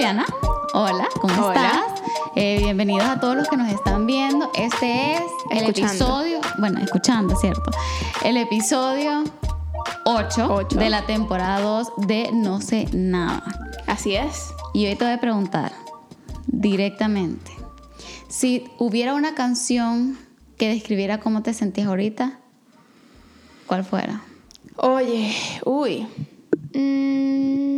Juliana. Hola, ¿cómo Hola. estás? Eh, bienvenidos a todos los que nos están viendo. Este es el Escuchando. episodio, bueno, escuchando, ¿cierto? El episodio 8, Ocho. de la temporada 2 de No sé nada. Así es. Y hoy te voy a preguntar directamente, si hubiera una canción que describiera cómo te sentías ahorita, ¿cuál fuera? Oye, uy. Mm.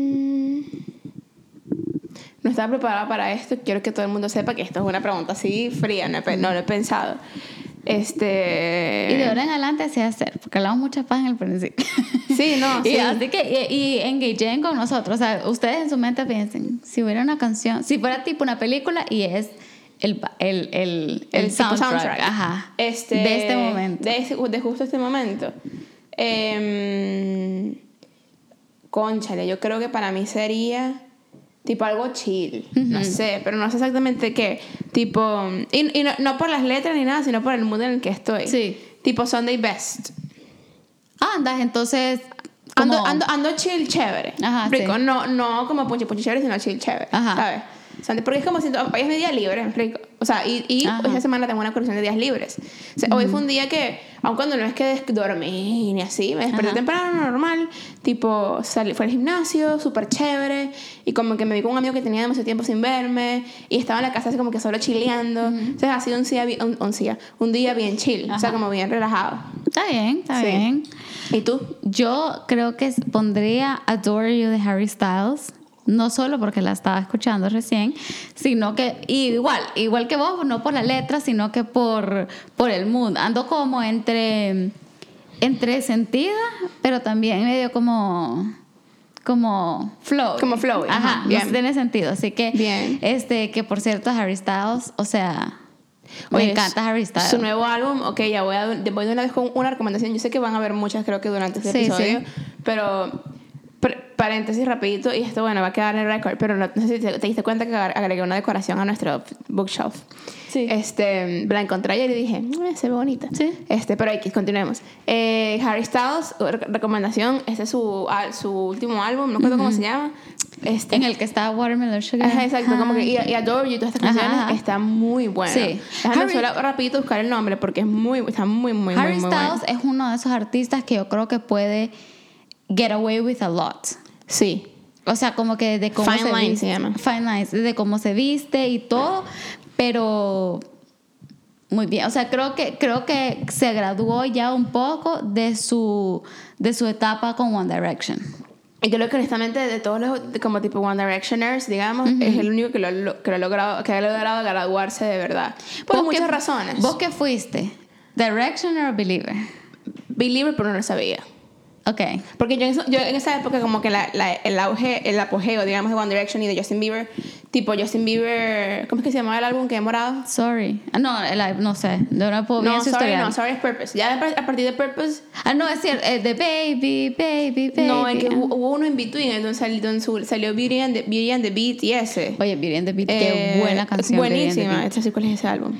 Estaba preparada para esto. Quiero que todo el mundo sepa que esto es una pregunta así fría. No, he no lo he pensado. Este. Y de ahora en adelante así hacer, porque hablamos mucha paz en el principio. Sí, no, y sí. así que, y, y engageen con nosotros. O sea, ustedes en su mente piensen, si hubiera una canción, si fuera tipo una película y es el, el, el, el, tipo soundtrack, Ajá, Este, de este momento. De, ese- de justo este momento. Em, cónchale, yo creo que para mí sería tipo algo chill. No sé, pero no sé exactamente qué. Tipo. Y, y no, no por las letras ni nada, sino por el mood en el que estoy. Sí. Tipo Sunday Best. Ah, andas, entonces. Ando, como- ando, ando chill chévere. Ajá, sí. no, no como punche punche chévere, sino chill chévere. Ajá. ¿Sabes? Porque es como siento, hoy es mi día libre, ¿me explico? O sea, y, y esta semana tengo una colección de días libres. O sea, Hoy fue un día que, aun cuando no es que dormí ni así, me desperté temprano, normal, tipo, salí, fue al gimnasio, súper chévere, y como que me vi con un amigo que tenía demasiado tiempo sin verme, y estaba en la casa así como que solo chileando. Entonces ha sido un día, un, un día, un día bien chill, o sea, como bien relajado. Está bien, está Sí. bien. ¿Y tú? Yo creo que pondría Adore You de Harry Styles. No solo porque la estaba escuchando recién, sino que igual, igual que vos, no por la letra, sino que por, por el mood. Ando como entre, entre sentida, pero también medio como como flow. Como flowy, Ajá, ajá, no bien. sé, tiene sentido. Así que, Bien. este, que por cierto, Harry Styles, o sea, me Oye, encanta Harry Styles. Su nuevo álbum, ok, ya voy, a, voy de una vez con una recomendación. Yo sé que van a haber muchas, creo que durante este Sí, episodio, sí. pero paréntesis rapidito, y esto, bueno, va a quedar en el record, pero no, no sé si te, te diste cuenta que ag- agregué una decoración a nuestro bookshelf. Sí. Este, la encontré ayer y dije, "Eh, se ve bonita. Sí. Este, pero X, continuemos. Eh, Harry Styles, re- recomendación, este es su, su último álbum, no recuerdo cómo se llama. Este, En el que está Watermelon Sugar. Ajá, exacto, como que y, y Adore You todas estas Ajá, canciones ajá. está muy bueno. Sí. Déjame Harry- solo rapidito buscar el nombre porque es muy, está muy, muy, Harry muy, muy Styles bueno. es uno de esos artistas que yo creo que puede get away with a lot. Sí. O sea, como que de cómo Fine se line viste, se llama. Fine lines, de cómo se viste y todo, pero muy bien. O sea, creo que creo que se graduó ya un poco de su de su etapa con One Direction. Y creo que honestamente de todos los como tipo One Directioners, digamos, es el único que lo, que lo ha logrado, que ha logrado graduarse de verdad. Por ¿Vos muchas razones. ¿Vos qué fuiste? Directioner o Believer? Believer, pero no lo sabía. Ok. Porque yo en, yo en esa época como que la, la- el auge, el apogeo, digamos, de One Direction y de Justin Bieber, tipo Justin Bieber, ¿cómo es que se llamaba el álbum que he morado? Sorry. Ah, no, el- no sé. No, no puedo No, su sorry, historial. no, sorry es Purpose. Ya a partir de Purpose Ah, no, es cierto. eh, de Baby, Baby, Baby. No, el que Ah. hubo hubo uno in between, entonces salió, donde salió Beauty and, the, Beauty and the Beat y ese. Oye, Beauty and the Beat, qué Eh, buena canción. Buenísima, esta sí cuál es ese álbum.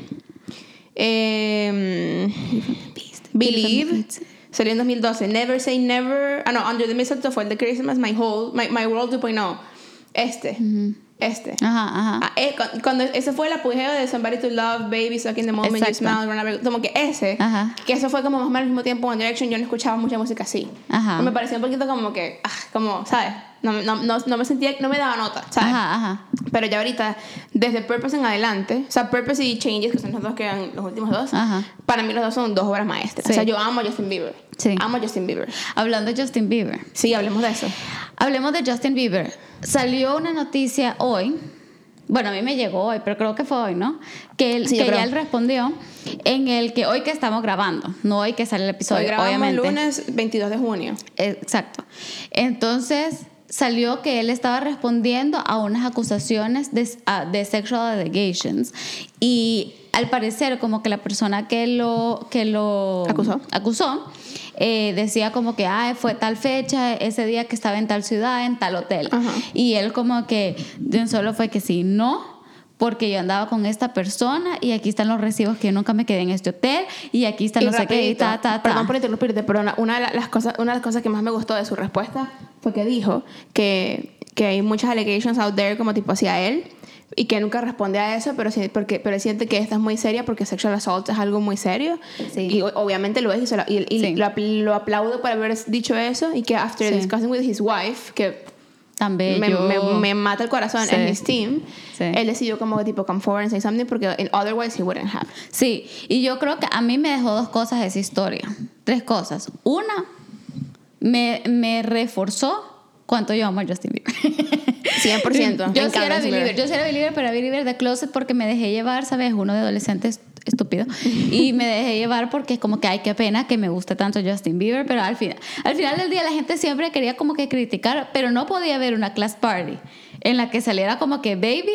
Eh, Believe. Salió en 2012. Never Say Never. Ah, no, Under the Mistletoe fue el de Christmas. My Whole. My, My World 2.0. Este. Este. Ajá, ajá. Ah, eh, cu- cuando ese fue el apogeo de Somebody to Love, Baby, Stuck in the Moment, You Exacto. Smile, Run Away, como que ese, Ajá. que eso fue como más o menos al mismo tiempo One Direction, yo no escuchaba mucha música así. Ajá. Me parecía un poquito como que, ah, como, ¿sabes? No, no, no, no me sentía, no me daba nota, ¿sabes? Ajá, ajá. Pero ya ahorita, desde Purpose en adelante, o sea, Purpose y Changes, que son los dos que eran los últimos dos, Ajá. para mí los dos son dos obras maestras. Sí. O sea, yo amo a Justin Bieber. Sí. Amo a Justin Bieber. Hablando de Justin Bieber. Sí, hablemos de eso. Hablemos de Justin Bieber. Salió una noticia hoy. Bueno, a mí me llegó hoy, pero creo que fue hoy, ¿no? Que, él, Sí, que ya él respondió en el que hoy que estamos grabando, no hoy que sale el episodio, Hoy grabamos obviamente. lunes 22 de junio. Exacto. Entonces salió que él estaba respondiendo a unas acusaciones de, a- de sexual allegations y al parecer como que la persona que lo que lo Acusó. acusó eh, decía como que ah, fue tal fecha ese día que estaba en tal ciudad en tal hotel Ajá. y él como que de un solo fue que sí no porque yo andaba con esta persona y aquí están los recibos que yo nunca me quedé en este hotel y aquí está Y no sé qué y ta ta ta Perdón por interrumpirte, pero una, una de la- las cosas, una de las cosas que más me gustó de su respuesta fue que dijo que que hay muchas allegations out there como tipo hacia él y que nunca responde a eso, pero, porque, pero él siente que esta es muy seria porque sexual assault es algo muy serio. Sí. Y obviamente lo es y, lo, y- y Sí. lo, lo aplaudo por haber dicho eso y que after Sí. discussing with his wife, que Tan me, me, me mata el corazón en his team, él decidió como que tipo come forward and say something porque in- otherwise he wouldn't have. Sí, y yo creo que a mí me dejó dos cosas esa historia. Tres cosas. Una, me, me reforzó cuánto yo amo a Justin Bieber. 100%. me yo sí era believer, yo sí era believer, pero believer de closet porque me dejé llevar, ¿sabes? Uno de adolescentes estúpido. Y me dejé llevar porque es como que, ay, qué pena que me guste tanto Justin Bieber, pero al final, al final del día la gente siempre quería como que criticar, pero no podía haber una class party en la que saliera como que baby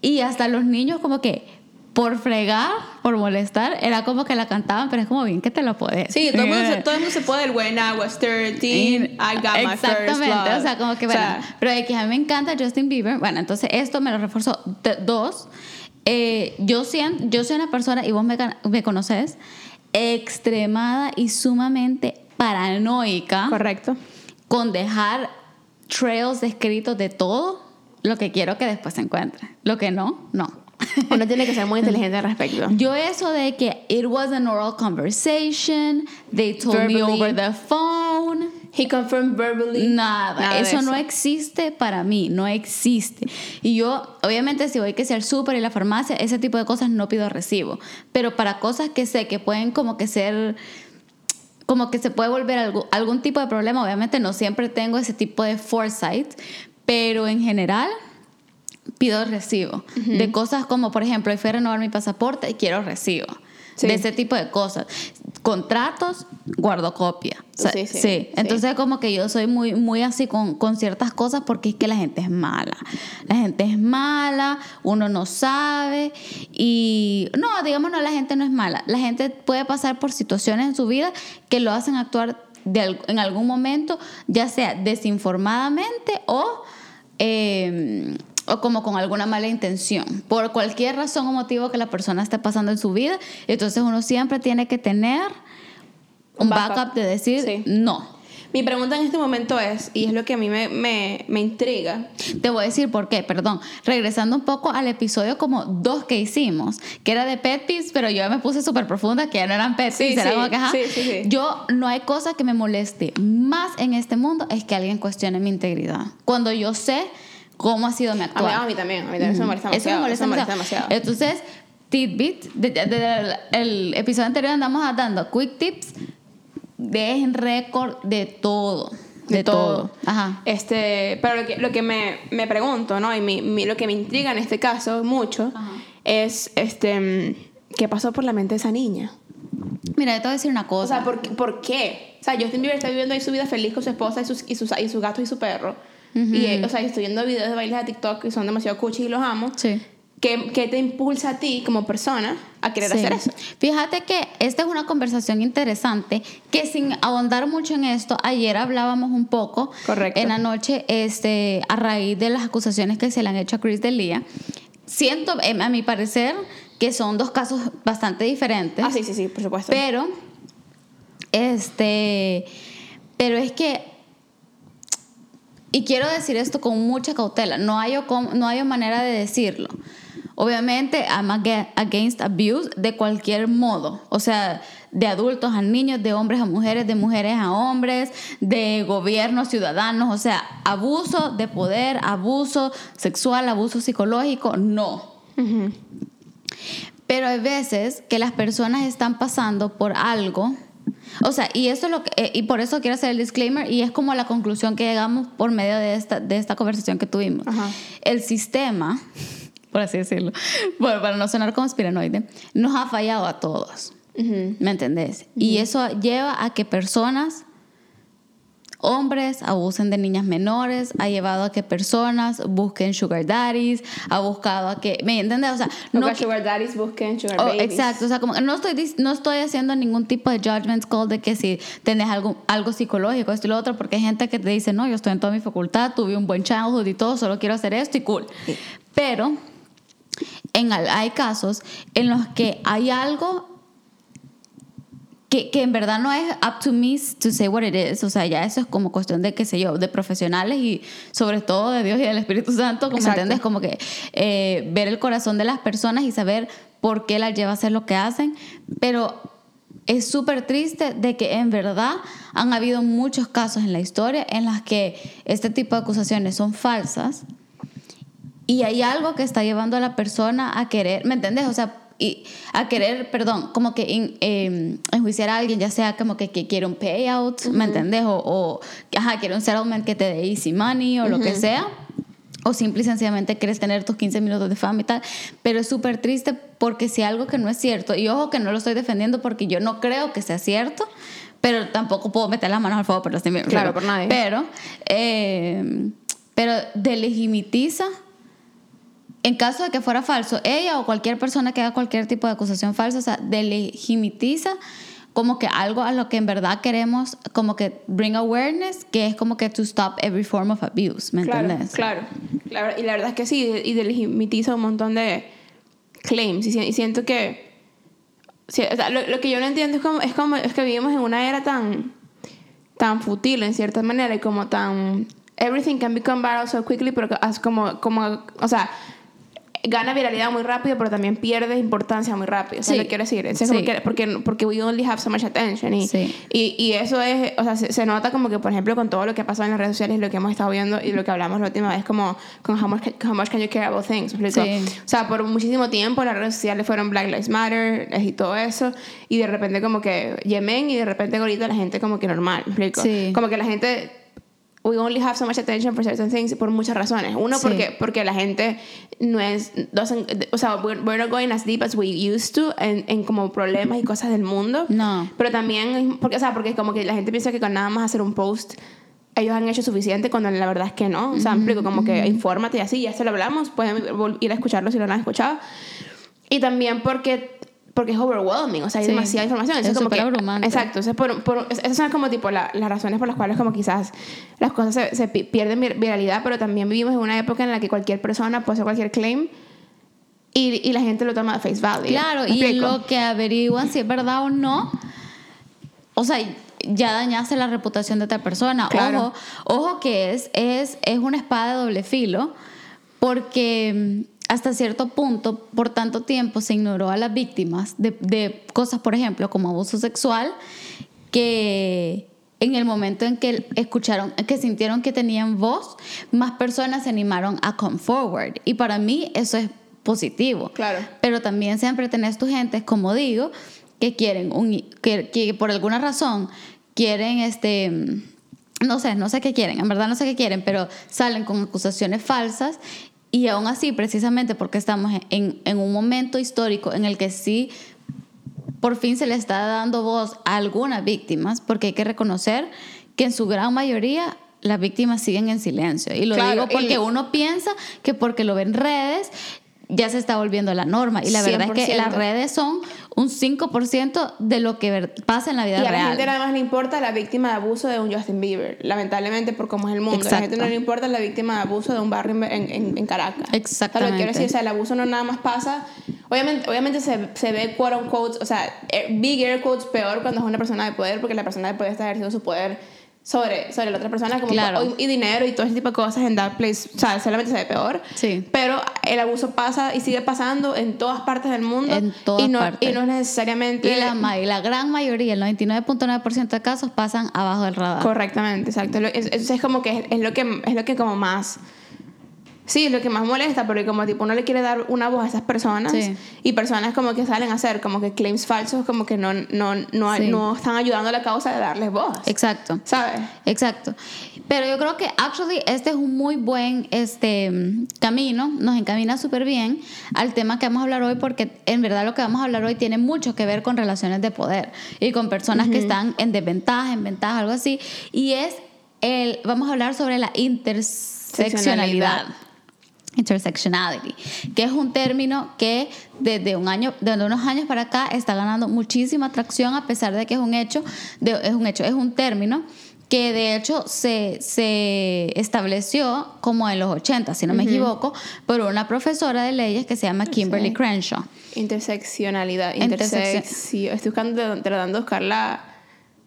y hasta los niños como que por fregar, por molestar, era como que la cantaban, pero es como bien que te lo podés. Sí, todo el, mundo, se- todo el mundo se puede el when I was 13, I got my first Exactamente, o sea, como que O bueno, sea, pero de que a mí me encanta Justin Bieber, bueno, entonces esto me lo reforzó. Dos, eh, yo, siento, yo soy una persona, y vos me, me conoces, extremada y sumamente paranoica correcto. con dejar trails escritos de todo lo que quiero que después se encuentre. Lo que no, no. Uno tiene que ser muy inteligente al respecto. Yo eso de que it was an oral conversation, they told me over the phone. He confirmed verbally. Nada, Nada de eso, eso. no existe para mí, no existe. Y yo, obviamente, si voy que ser súper y la farmacia, ese tipo de cosas no pido recibo. Pero para cosas que sé que pueden como que ser, como que se puede volver algo, algún tipo de problema, obviamente no siempre tengo ese tipo de foresight, pero en general pido recibo. De cosas como, por ejemplo, hoy fui a renovar mi pasaporte y quiero recibo. Sí. De ese tipo de cosas. Contratos, guardo copia. O sea, Sí, sí, sí. Entonces, como que yo soy muy, muy así con, con ciertas cosas porque es que la gente es mala. La gente es mala, uno no sabe. Y no, digamos, no, la gente no es mala. La gente puede pasar por situaciones en su vida que lo hacen actuar de, en algún momento, ya sea desinformadamente o. eh, o como con alguna mala intención, por cualquier razón o motivo que la persona esté pasando en su vida, entonces uno siempre tiene que tener un backup, backup. de decir Sí. no. Mi pregunta en este momento es, y es lo que a mí me, me, me intriga, Te voy a decir por qué, perdón. Regresando un poco al episodio como dos que hicimos, que era de pet peeves, pero yo me puse súper profunda, que ya no eran pet Sí, peeves, era sí, como que, ajá. sí, sí, sí. Yo, no hay cosa que me moleste más en este mundo es que alguien cuestione mi integridad. Cuando yo sé cómo ha sido mi a mí, actuar. a mí también, a mí también eso me molesta Eso me demasiado. molesta, eso me molesta demasiado. demasiado. Entonces, tidbit, de- de- de- el episodio anterior andamos dando quick tips, dejen récord de todo. De, de todo. todo. Ajá. Este, pero lo que, lo que me, me pregunto, ¿no? Y mi- mi- lo que me intriga en este caso mucho Ajá. es, este, ¿qué pasó por la mente de esa niña? Mira, yo te voy a decir una O cosa. sea, ¿por, qué- ¿por qué? O sea, Justin Bieber está viviendo ahí su vida feliz con su esposa y sus, y sus, y sus gatos y su perro. Y, eh, o sea, estoy viendo videos de bailes de TikTok que son demasiado cuchi y los amo. Sí. ¿Qué, qué te impulsa a ti como persona a querer Sí. hacer eso? Fíjate que esta es una conversación interesante que sin ahondar mucho en esto, ayer hablábamos un poco Correcto. en la noche este, a raíz de las acusaciones que se le han hecho a Chris Delia. Siento, em, a mi parecer, que son dos casos bastante diferentes. Ah, sí, sí, sí, por supuesto. Pero, este, pero es que, y quiero decir esto con mucha cautela, no hay, no hay manera de decirlo. Obviamente, I'm aga- against abuse de cualquier modo. O sea, de adultos a niños, de hombres a mujeres, de mujeres a hombres, de gobiernos, ciudadanos. O sea, abuso de poder, abuso sexual, abuso psicológico, no. Pero hay veces que las personas están pasando por algo. O sea, y eso es lo que, eh, y por eso quiero hacer el disclaimer, y es como la conclusión que llegamos por medio de esta, de esta conversación que tuvimos. Ajá. El sistema, por así decirlo, bueno, para no sonar conspiranoide, nos ha fallado a todos. Ujú. ¿Me entendés? Y eso lleva a que personas, hombres, abusen de niñas menores, ha llevado a que personas busquen sugar daddies, ha buscado a que, ¿me entiendes? O sea, No que sugar daddies busquen sugar Oh, babies. exacto, o sea, como no estoy, no estoy haciendo ningún tipo de judgment call de que si tenés algo, algo psicológico, esto y lo otro, porque hay gente que te dice, no, yo estoy en toda mi facultad, tuve un buen childhood y todo, solo quiero hacer esto y cool. Pero en, hay casos en los que hay algo que, que en verdad no es up to me to say what it is, o sea, ya eso es como cuestión de, qué sé yo, de profesionales y sobre todo de Dios y del Espíritu Santo, como entiendes, como que eh, ver el corazón de las personas y saber por qué las lleva a hacer lo que hacen, pero es súper triste de que en verdad han habido muchos casos en la historia en las que este tipo de acusaciones son falsas y hay algo que está llevando a la persona a querer, ¿me entiendes? O sea, y a querer, perdón, como que en- eh, enjuiciar a alguien, ya sea como que, que quiere un payout, ¿me entiendes? O, o ajá, quiere un settlement que te dé easy money o lo que sea. O simple y sencillamente quieres tener tus 15 minutos de fama y tal. Pero es súper triste porque si algo que no es cierto, y ojo que no lo estoy defendiendo porque yo no creo que sea cierto, pero tampoco puedo meter las manos al fuego, sí me- Claro, pero- por nadie. Pero, eh, pero delegitimiza en caso de que fuera falso, ella o cualquier persona que haga cualquier tipo de acusación falsa, o sea, delegitimiza como que algo a lo que en verdad queremos, como que bring awareness, que es como que to stop every form of abuse, ¿me Claro, entiendes? claro. La ver- y la verdad es que sí, y delegitimiza un montón de claims. Y, si- y siento que. sí, o sea, lo, lo que yo no entiendo es como, es como es que vivimos en una era tan tan fútil en cierta manera y como tan everything can become viral so quickly pero como como o sea gana viralidad muy rápido pero también pierde importancia muy rápido sea Sí. lo que quiero decir Sí. porque porque we only have so much attention y, Sí. y, y eso es o sea se, se nota como que por ejemplo con todo lo que ha pasado en las redes sociales lo que hemos estado viendo y lo que hablamos la última vez como con how much, how much can you care about things. Sí. o sea por muchísimo tiempo las redes sociales fueron Black Lives Matter y todo eso y de repente como que Yemen y de repente ahorita la gente como que normal como que la gente we only have so much attention for certain things por muchas razones. Uno, Sí. porque, porque la gente no es, o sea, we're, we're not going as deep as we used to en, en como problemas y cosas del mundo. No. Pero también, porque, o sea, porque como que la gente piensa que con nada más hacer un post ellos han hecho suficiente cuando la verdad es que no. O sea, me explico, como que infórmate y así, ya se lo hablamos, pueden ir a escucharlo si no lo han escuchado. Y también porque porque es overwhelming, o sea, hay Sí. demasiada información. Es Eso como súper que, abrumante. Exacto, entonces por, por- es- esas son como tipo la- las razones por las cuales como quizás las cosas se, se pi- pierden vir- viralidad, pero también vivimos en una época en la que cualquier persona puede hacer cualquier claim y, y la gente lo toma de face value. Claro, ¿Me y explico? lo que averiguan si es verdad o no, o sea, ya dañaste la reputación de otra persona. Claro. Ojo, ojo que es, es, es una espada de doble filo, porque hasta cierto punto, por tanto tiempo, se ignoró a las víctimas de, de cosas, por ejemplo, como abuso sexual, que en el momento en que escucharon, que sintieron que tenían voz, más personas se animaron a come forward. Y para mí eso es positivo. Claro. Pero también siempre tenés tu gente, como digo, que quieren un, que, que por alguna razón quieren este no sé, no sé qué quieren, en verdad no sé qué quieren, pero salen con acusaciones falsas y aún así, precisamente porque estamos en, en un momento histórico en el que sí por fin se le está dando voz a algunas víctimas, porque hay que reconocer que en su gran mayoría las víctimas siguen en silencio. Y lo Claro, digo porque y- uno piensa que porque lo ve en redes ya se está volviendo la norma. Y la verdad es que 100%. las redes son un 5% de lo que pasa en la vida Y a la real. gente nada más le importa la víctima de abuso de un Justin Bieber, lamentablemente por cómo es el mundo. A la Exacto. gente no le importa la víctima de abuso de un barrio en, en, en Caracas. Exactamente. O sea, lo que quiero decir, o sea, el abuso no nada más pasa. Obviamente, obviamente se, se ve quote unquote, o sea, eh, big air quotes peor cuando es una persona de poder, porque la persona de poder está ejerciendo su poder sobre, sobre la otra persona como Claro. y, dinero y todo ese tipo de cosas en that place, o sea, solamente se ve peor. Sí. Pero el abuso pasa y sigue pasando en todas partes del mundo. En todas y no, partes. Y no es necesariamente... Y la, y la gran mayoría, el 99.9% de casos pasan abajo del radar. Correctamente, exacto. Eso es como que es, es lo que es lo que como más Sí, lo que más molesta, porque como tipo uno le quiere dar una voz a esas personas Sí. y personas como que salen a hacer como que claims falsos como que no no no, Sí. no están ayudando a la causa de darles voz. Exacto. ¿Sabes? Exacto. Pero yo creo que actually este es un muy buen este camino, nos encamina súper bien al tema que vamos a hablar hoy porque en verdad lo que vamos a hablar hoy tiene mucho que ver con relaciones de poder y con personas que están en desventaja, en ventaja, algo así. Y es el, vamos a hablar sobre la interseccionalidad. Intersectionality, que es un término que desde un año, desde unos años para acá está ganando muchísima atracción a pesar de que es un hecho, de- es un hecho, es un término que de hecho se, se estableció como en los 80, si no me equivoco, por una profesora de leyes que se llama Kimberly Crenshaw. Interseccionalidad. Intersección. Intersección. Estoy buscando, tratando de buscar la,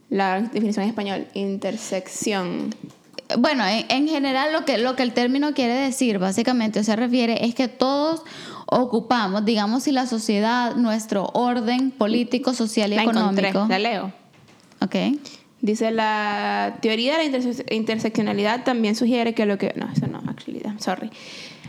la definición en español. Intersección. Bueno, en, en general lo que, lo que el término quiere decir, básicamente, se refiere es que todos ocupamos, digamos, si la sociedad, nuestro orden político, social y La encontré, económico. la leo. Ok. Dice la teoría de la interse- interseccionalidad también sugiere que lo que no eso no actually I'm sorry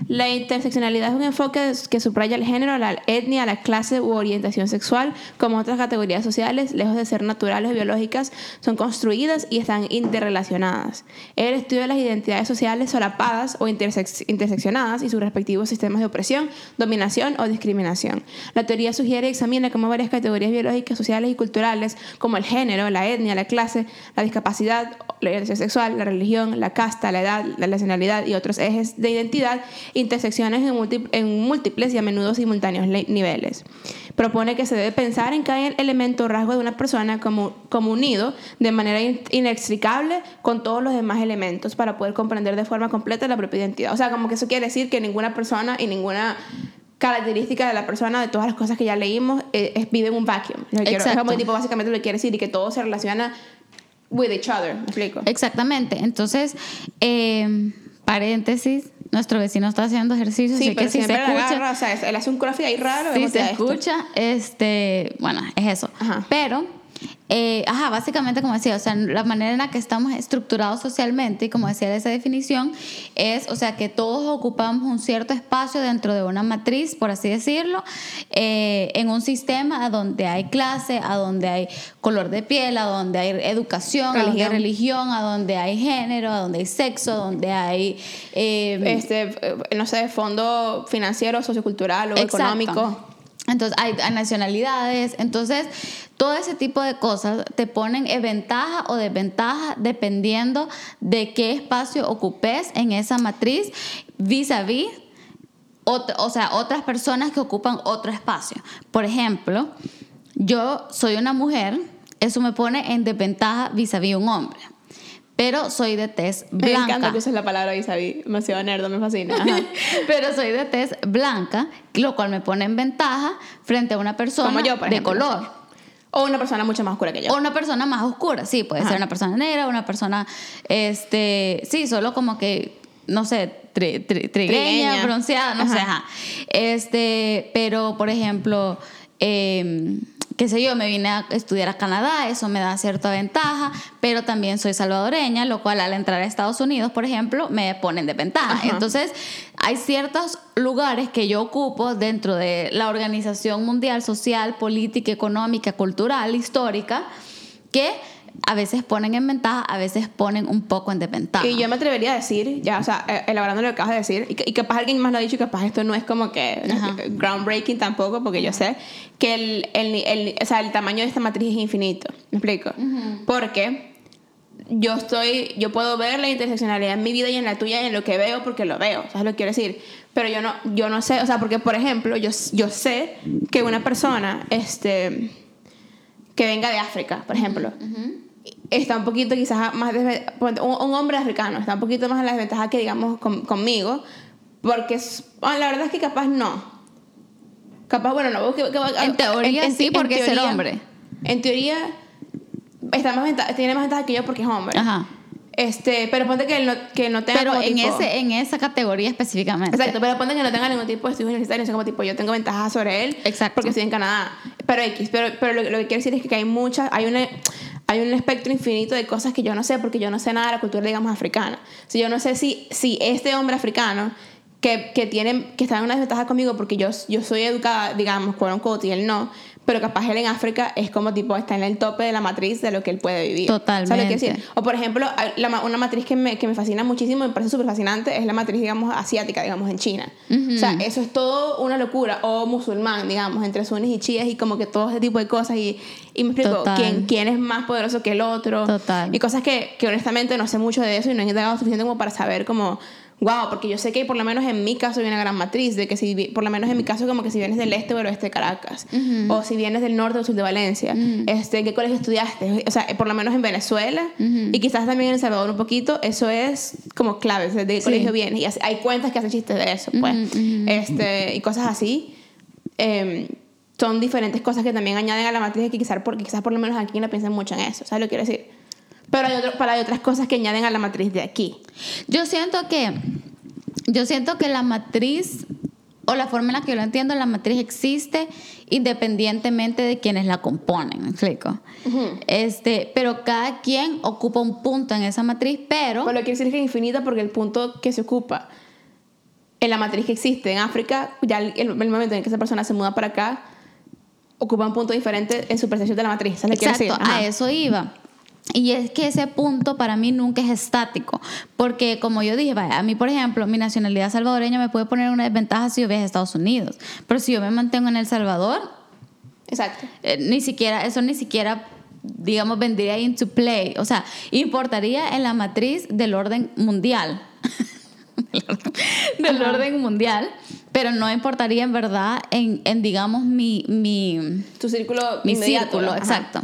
la interseccionalidad es un enfoque que subraya el género, la etnia, la clase u orientación sexual, como otras categorías sociales, lejos de ser naturales o biológicas, son construidas y están interrelacionadas. El estudio de las identidades sociales solapadas o interseccionadas y sus respectivos sistemas de opresión, dominación o discriminación. La teoría sugiere y examina cómo varias categorías biológicas, sociales y culturales, como el género, la etnia, la clase, la discapacidad, la orientación sexual, la religión, la casta, la edad, la nacionalidad y otros ejes de identidad, intersecciones en, múlti- en múltiples y a menudo simultáneos le- niveles. Propone que se debe pensar en cada elemento o rasgo de una persona como, como unido de manera in- inextricable con todos los demás elementos para poder comprender de forma completa la propia identidad. O sea, como que eso quiere decir que ninguna persona y ninguna característica de la persona, de todas las cosas que ya leímos, eh, es, vive en un vacuum. Quiero- es como tipo básicamente lo que quiere decir y que todo se relaciona with each other. ¿Me explico? Exactamente. Entonces, eh, paréntesis, nuestro vecino está haciendo ejercicio, Sí, así pero que si se escucha, agarra, o sea, él hace un crossfit ahí raro. si se esto. escucha, este, bueno, es eso. Ajá. Pero, eh, ajá, básicamente como decía, o sea, la manera en la que estamos estructurados socialmente, y como decía esa definición, es, o sea, que todos ocupamos un cierto espacio dentro de una matriz, por así decirlo, eh, en un sistema a donde hay clase, a donde hay color de piel, a donde hay educación, a donde hay Religión. a donde hay género, a donde hay sexo, a donde hay... eh, Este, eh, no sé, fondo financiero, sociocultural o Exacto. económico. Entonces, hay, nacionalidades. Entonces, todo ese tipo de cosas te ponen en ventaja o desventaja dependiendo de qué espacio ocupes en esa matriz vis a vis. O sea, otras personas que ocupan otro espacio. Por ejemplo, yo soy una mujer, eso me pone en desventaja vis a vis un hombre. Pero soy de tez Me blanca. encanta que uses la palabra Isabi. Demasiado nerdo, me fascina. Ajá. Pero soy de tez blanca, lo cual me pone en ventaja frente a una persona Como yo, por de ejemplo. color. O una persona mucho más oscura que yo. O una persona más oscura, sí, puede Ajá. ser una persona negra, una persona, este, sí, solo como que, no sé, tri- tri- trigueña, Trigueña. bronceada, no sé, Ajá. ajá. Este, pero, por ejemplo, eh, qué sé yo, me vine a estudiar a Canadá, eso me da cierta ventaja, pero también soy salvadoreña, lo cual al entrar a Estados Unidos, por ejemplo, me ponen de ventaja. Ajá. Entonces, hay ciertos lugares que yo ocupo dentro de la Organización Mundial Social, Política, Económica, Cultural, Histórica, que a veces ponen en ventaja, a veces ponen un poco en desventaja. Y yo me atrevería a decir, ya, o sea, eh, elaborando lo que acabas de decir, y, y capaz alguien más lo ha dicho y capaz esto no es como que Ajá. groundbreaking tampoco, porque yo sé que el, el, el- o sea, el tamaño de esta matriz es infinito. ¿Me explico? Porque yo estoy, yo puedo ver la interseccionalidad en mi vida y en la tuya y en lo que veo porque lo veo, ¿sabes lo que quiero decir? Pero yo no, yo no sé, o sea, porque por ejemplo, yo, yo sé que una persona, este, que venga de África, por ejemplo, está un poquito quizás más un, un hombre africano está un poquito más en la desventaja que digamos con- conmigo porque es- ah, la verdad es que capaz no capaz bueno no que- que- En teoría sí, porque es ser hombre. en teoría está más ventaja- tiene más ventaja que yo porque es hombre Ajá. este pero ponte que no, que no tenga Pero como en, tipo- ese, en esa categoría específicamente. Exacto, pero ponte que no tenga ningún tipo de estudios universitarios, como tipo yo tengo ventaja sobre él Exacto. porque estoy en Canadá. Pero X, pero, pero lo, lo que quiero decir es que hay muchas, hay una hay un espectro infinito de cosas que yo no sé porque yo no sé nada de la cultura, digamos, africana. Si yo no sé si, si este hombre africano que, que, tiene, que está en una desventaja conmigo porque yo, yo soy educada, digamos, quote unquote, y él no, pero capaz él en África es como tipo, está en el tope de la matriz de lo que él puede vivir. Totalmente. ¿Sabes lo que quiero decir? O por ejemplo, la una matriz que me, que me fascina muchísimo, me parece súper fascinante, es la matriz, digamos, asiática, digamos, en China. O sea, eso es todo una locura. O musulmán, digamos, entre sunis y chías y como que todo ese tipo de cosas. Y, y me explico, Total. ¿quién, quién es más poderoso que el otro. Total. Y cosas que, que honestamente no sé mucho de eso y no he indagado suficiente como para saber como wow, porque yo sé que por lo menos en mi caso hay una gran matriz, de que si, por lo menos en mi caso como que si vienes del este o del oeste de Caracas, o si vienes del norte o sur de Valencia, este, ¿en qué colegio estudiaste? O sea, por lo menos en Venezuela, y quizás también en El Salvador un poquito, eso es como clave, de qué colegio vienes, y hay cuentas que hacen chistes de eso, pues, este, y cosas así. Em, son diferentes cosas que también añaden a la matriz que quizás, porque quizás por lo menos aquí no piensan mucho en eso, ¿sabes lo que quiero decir? Pero hay, otro, para hay otras cosas que añaden a la matriz de aquí. Yo siento que, yo siento que la matriz, o la forma en la que yo lo entiendo, la matriz existe independientemente de quienes la componen, ¿me explico? este, pero cada quien ocupa un punto en esa matriz, pero... Pero lo que quiere decir que es infinita porque el punto que se ocupa en la matriz que existe en África, ya el, el momento en que esa persona se muda para acá, ocupa un punto diferente en su percepción de la matriz. ¿sabes Exacto, a eso iba. Y es que ese punto para mí nunca es estático, porque como yo dije, vaya, a mí por ejemplo, mi nacionalidad salvadoreña me puede poner una desventaja si yo viajo a Estados Unidos, pero si yo me mantengo en El Salvador, Exacto. Eh, ni siquiera, eso ni siquiera, digamos, vendría into play, o sea, importaría en la matriz del orden mundial, del orden mundial, pero no importaría en verdad en, en digamos, mi, mi... Tu círculo Mi círculo, exacto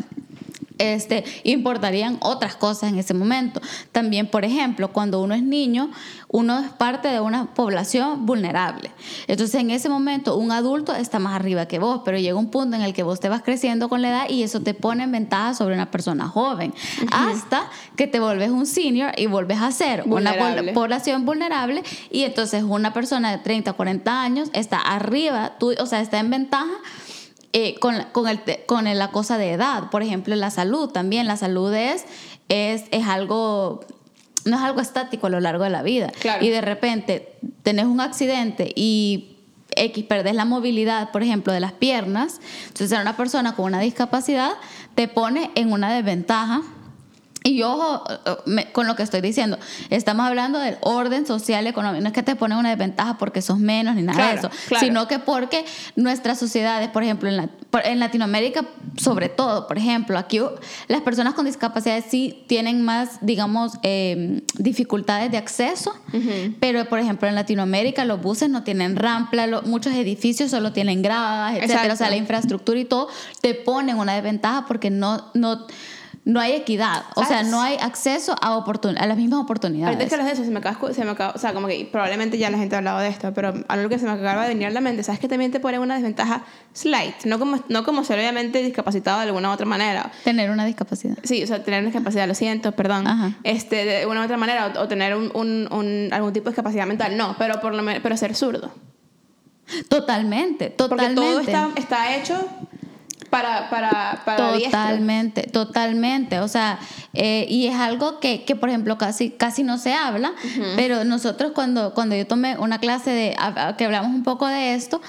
este, importarían otras cosas en ese momento. También, por ejemplo, cuando uno es niño, uno es parte de una población vulnerable. Entonces, en ese momento, un adulto está más arriba que vos, pero llega un punto en el que vos te vas creciendo con la edad y eso te pone en ventaja sobre una persona joven, hasta que te vuelves un senior y vuelves a ser una población vulnerable y entonces una persona de 30, 40 años está arriba, tú, o sea, está en ventaja eh, con, con, el, con la cosa de edad. Por ejemplo, la salud también. La salud es, es, es algo no es algo estático a lo largo de la vida. Y de repente tenés un accidente y X, perdés la movilidad, por ejemplo, de las piernas. Entonces, ser una persona con una discapacidad te pone en una desventaja y ojo con lo que estoy diciendo, estamos hablando del orden social económico, no es que te ponen una desventaja porque sos menos ni nada de eso, sino que porque nuestras sociedades, por ejemplo, en, en, Latinoamérica sobre todo, por ejemplo, aquí las personas con discapacidades sí tienen más, digamos, em, dificultades de acceso, pero por ejemplo en Latinoamérica los buses no tienen rampa, muchos edificios solo tienen gradas, etcétera, o sea, la infraestructura y todo te ponen una desventaja porque no... no no hay equidad, o sea, no hay acceso a, a las mismas oportunidades. Ahorita que hablas de eso, se me acaba, se me acaba, o sea, como que probablemente ya la gente ha hablado de esto, pero algo que se me acaba de venir a la mente, ¿sabes que también te pone una desventaja slight? No como, no como ser obviamente discapacitado de alguna u otra manera. Tener una discapacidad. Sí, o sea, tener una discapacidad, lo siento, perdón. Este, de una u otra manera, o, tener un, un, algún tipo de discapacidad mental, no, pero, por lo, pero ser zurdo. Totalmente, totalmente. Porque todo está, está hecho para, para, para Totalmente, totalmente. O sea, eh, y es algo que, que, por ejemplo, casi, casi no se habla, pero nosotros cuando, cuando yo tomé una clase de, que hablamos un poco de esto,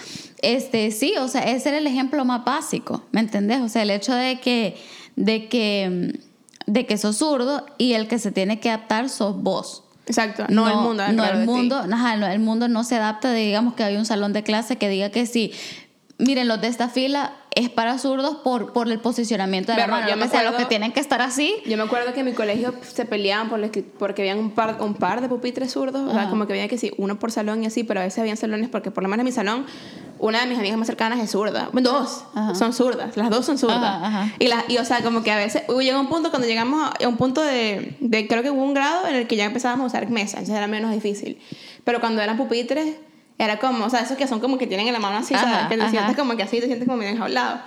este, sí, o sea, ese era el ejemplo más básico, ¿me entendés? O sea, el hecho de que, de que, de que sos zurdo y el que se tiene que adaptar sos vos. Exacto, no, el mundo. No el mundo, no, el mundo no se adapta, digamos que hay un salón de clase que diga que sí, miren, los de esta fila es para zurdos por, por el posicionamiento de la mano. Yo me acuerdo, los que tienen que estar así. Yo me acuerdo que en mi colegio se peleaban por porque habían un par, un par de pupitres zurdos. O sea, como que había que sí, uno por salón y así, pero a veces habían salones porque por lo menos en mi salón, una de mis amigas más cercanas es zurda. Dos son zurdas, las dos son zurdas. Y, la, y o sea, como que a veces llega un punto, cuando llegamos a un punto de, de, creo que hubo un grado en el que ya empezábamos a usar mesas, entonces era menos difícil. Pero cuando eran pupitres era como, o sea, esos que son como que tienen en la mano así, ¿sabes? Que te sientes como que así, te sientes como bien enjaulado.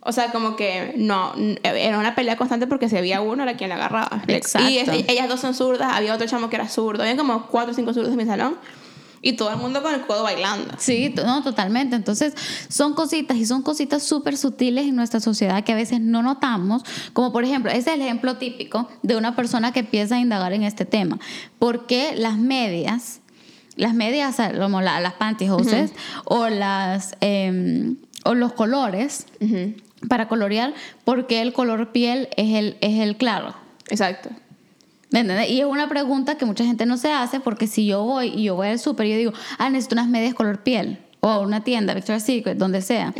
O sea, como que no, era una pelea constante porque si había uno era quien la agarraba. Exacto. Y ellas dos son zurdas, había otro chamo que era zurdo, había como cuatro o cinco zurdos en mi salón. Y todo el mundo con el codo bailando. Sí, no, totalmente. Entonces, son cositas y son cositas súper sutiles en nuestra sociedad que a veces no notamos. Como por ejemplo, ese es el ejemplo típico de una persona que empieza a indagar en este tema. ¿Por qué las medias las medias, como las pantyhoses, o, las, em, o los colores para colorear, porque el color piel es el, es el claro. Exacto. Y es una pregunta que mucha gente no se hace porque si yo voy y yo voy al súper y yo digo, ah, necesito unas medias color piel. O una tienda, Victoria's Secret, donde sea.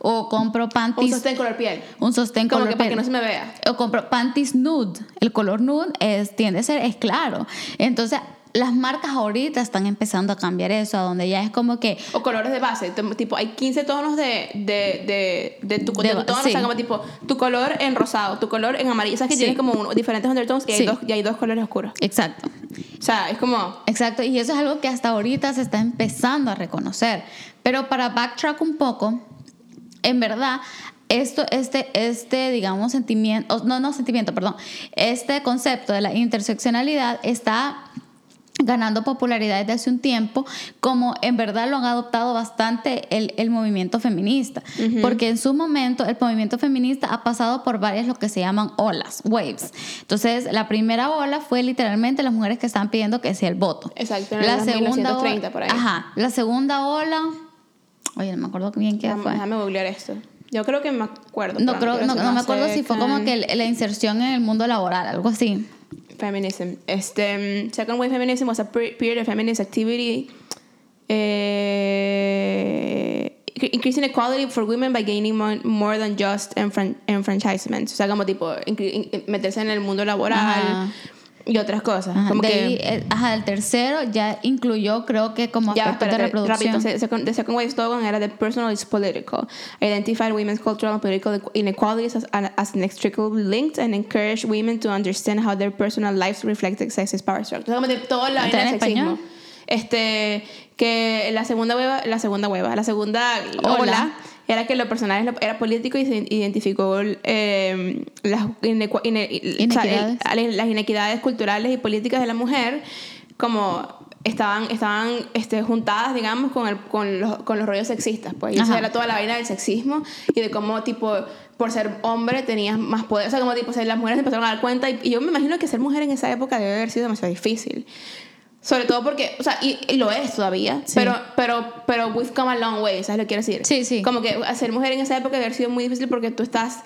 O compro panties. Un sostén color piel. Un sostén color piel. Para que no se me vea. O compro panties nude. El color nude es, tiende a ser, es claro. Entonces, las marcas ahorita están empezando a cambiar eso, a donde ya es como que... O colores de base, tipo, hay 15 tonos de, de, de, de tu, de De- tu tono, sí. o sea, como tipo, tu color en rosado, tu color en amarillo, sabes que Sí. tienes como diferentes undertones y hay, dos, y hay dos colores oscuros. Exacto. O sea, es como, Exacto, y eso es algo que hasta ahorita se está empezando a reconocer. Pero para backtrack un poco, en verdad, esto, este, este, digamos, sentimiento, no, no sentimiento, perdón, este concepto de la interseccionalidad está ganando popularidad desde hace un tiempo, como en verdad lo han adoptado bastante el, el movimiento feminista, porque en su momento el movimiento feminista ha pasado por varias lo que se llaman olas, waves. Entonces, la primera ola fue literalmente las mujeres que estaban pidiendo que sea el voto. Exacto, en la 1930 segunda por ahí. Ajá, la segunda ola, oye, no me acuerdo bien qué déjame, fue. déjame googlear esto. Yo creo que me acuerdo. No, creo, no, no me acuerdo si fue como que la inserción en el mundo laboral, algo así. Feminism. Este, um, second wave feminism was a per- period of feminist activity eh, increasing equality for women by gaining more, than just enfran- enfranchisement. O sea, como tipo meterse en el mundo laboral. Y otras cosas. Ajá, como de que ahí, eh, ajá, el tercero ya incluyó, creo que como ya, aspectos de reproducción. rapidito, se- second- the second wave slogan era the personal is political. Identified women's cultural and political inequalities as, as inextricably linked and encourage women to understand how their personal lives reflect the sexist power structure. Como de toda la ¿Está vaina en español? Este, que la segunda hueva, la segunda hueva, la segunda Ola. Era que los personajes era político y se identificó eh, las, ine- o sea, Inequidades. el- las inequidades culturales y políticas de la mujer como estaban, estaban este, juntadas, digamos, con, el, con, los, con los rollos sexistas. Pues. Y eso era toda la vaina del sexismo y de cómo, tipo, por ser hombre tenías más poder. O sea, como, tipo, o sea, las mujeres se empezaron a dar cuenta. Y, y yo me imagino que ser mujer en esa época debe haber sido demasiado difícil. Sobre todo porque, o sea, y, y lo es todavía, Sí. pero, pero, pero we've come a long way, ¿sabes lo que quiero decir? Sí, sí. Como que ser mujer en esa época haber sido muy difícil porque tú estás...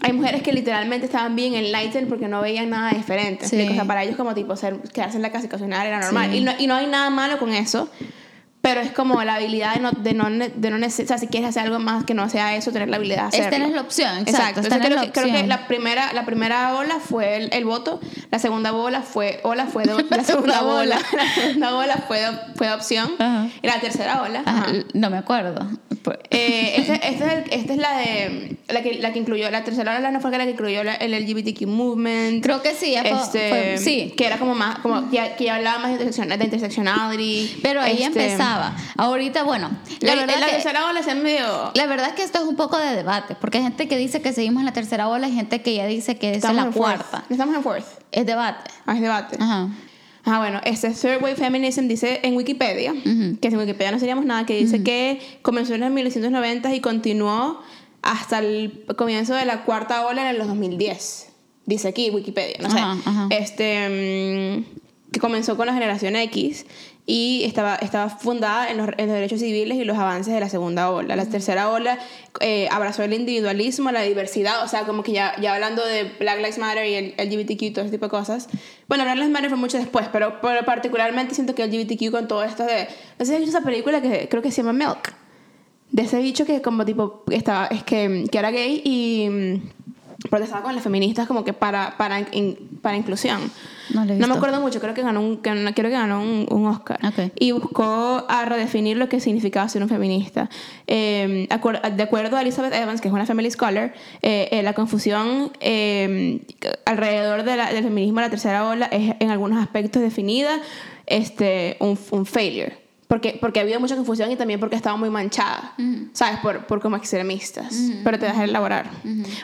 Hay mujeres que literalmente estaban bien enlightened porque no veían nada diferente. Sí. O sea, para ellos como tipo ser, quedarse en la casa y cocinar era normal. Sí. Y, no, y no hay nada malo con eso. Pero es como la habilidad de no, de no, de no neces- o sea, si quieres hacer algo más que no sea eso, tener la habilidad de Es hacerlo. tener la opción, exacto, Exacto. es Entonces, creo, la que, creo que opción. la primera, la primera ola fue el, el voto, la segunda ola fue, ola fue de- la segunda ola. ola, la segunda ola fue, de- fue adopción Ajá. y la tercera ola. Ajá, ajá. No me acuerdo. Pues- Eh, este, este es esta es la de la que, la que incluyó la tercera ola no fue la que incluyó la- el LGBTQ movement Creo que sí, este, fue- sí. que era como más como que, que hablaba más de, intersección, de intersectionality Pero ahí este, empezaba. Ahorita, bueno, la, la, verdad la que- tercera ola es medio La verdad es que esto es un poco de debate, porque hay gente que dice que seguimos en la tercera ola y gente que ya dice que es estamos la en fourth. cuarta. estamos en fourth Es debate. ah, es debate Ajá. Ah, bueno, este Third Wave Feminism dice en Wikipedia, que en Wikipedia no seríamos nada, que dice que comenzó en los 1990 y continuó hasta el comienzo de la cuarta ola en los 2010. Dice aquí Wikipedia, no sé. Ajá, ajá. Este, mm, que comenzó con la generación X y estaba, estaba fundada en los, en los derechos civiles y los avances de la segunda ola. La tercera ola eh, abrazó el individualismo, la diversidad, o sea, como que ya, ya hablando de Black Lives Matter y el LGBTQ y todo ese tipo de cosas. Bueno, Black Lives Matter fue mucho después, pero, pero particularmente siento que LGBTQ con todo esto de... No sé si esa película que creo que se llama Milk. De ese bicho que como tipo estaba, es que, que era gay y mm, protestaba con las feministas como que para, para, in- para inclusión. No No me acuerdo mucho, creo que ganó un, que- creo que ganó un, un Oscar. Ok. Y buscó a redefinir lo que significaba ser un feminista. Eh, de acuerdo a Elizabeth Evans, que es una family scholar, eh, eh, la confusión eh, alrededor de la- del feminismo de la tercera ola es en algunos aspectos definida este, un, un failure. Porque, porque ha habido mucha confusión y también porque estaba muy manchada, ¿sabes? Por, por como extremistas. Pero te dejas elaborar.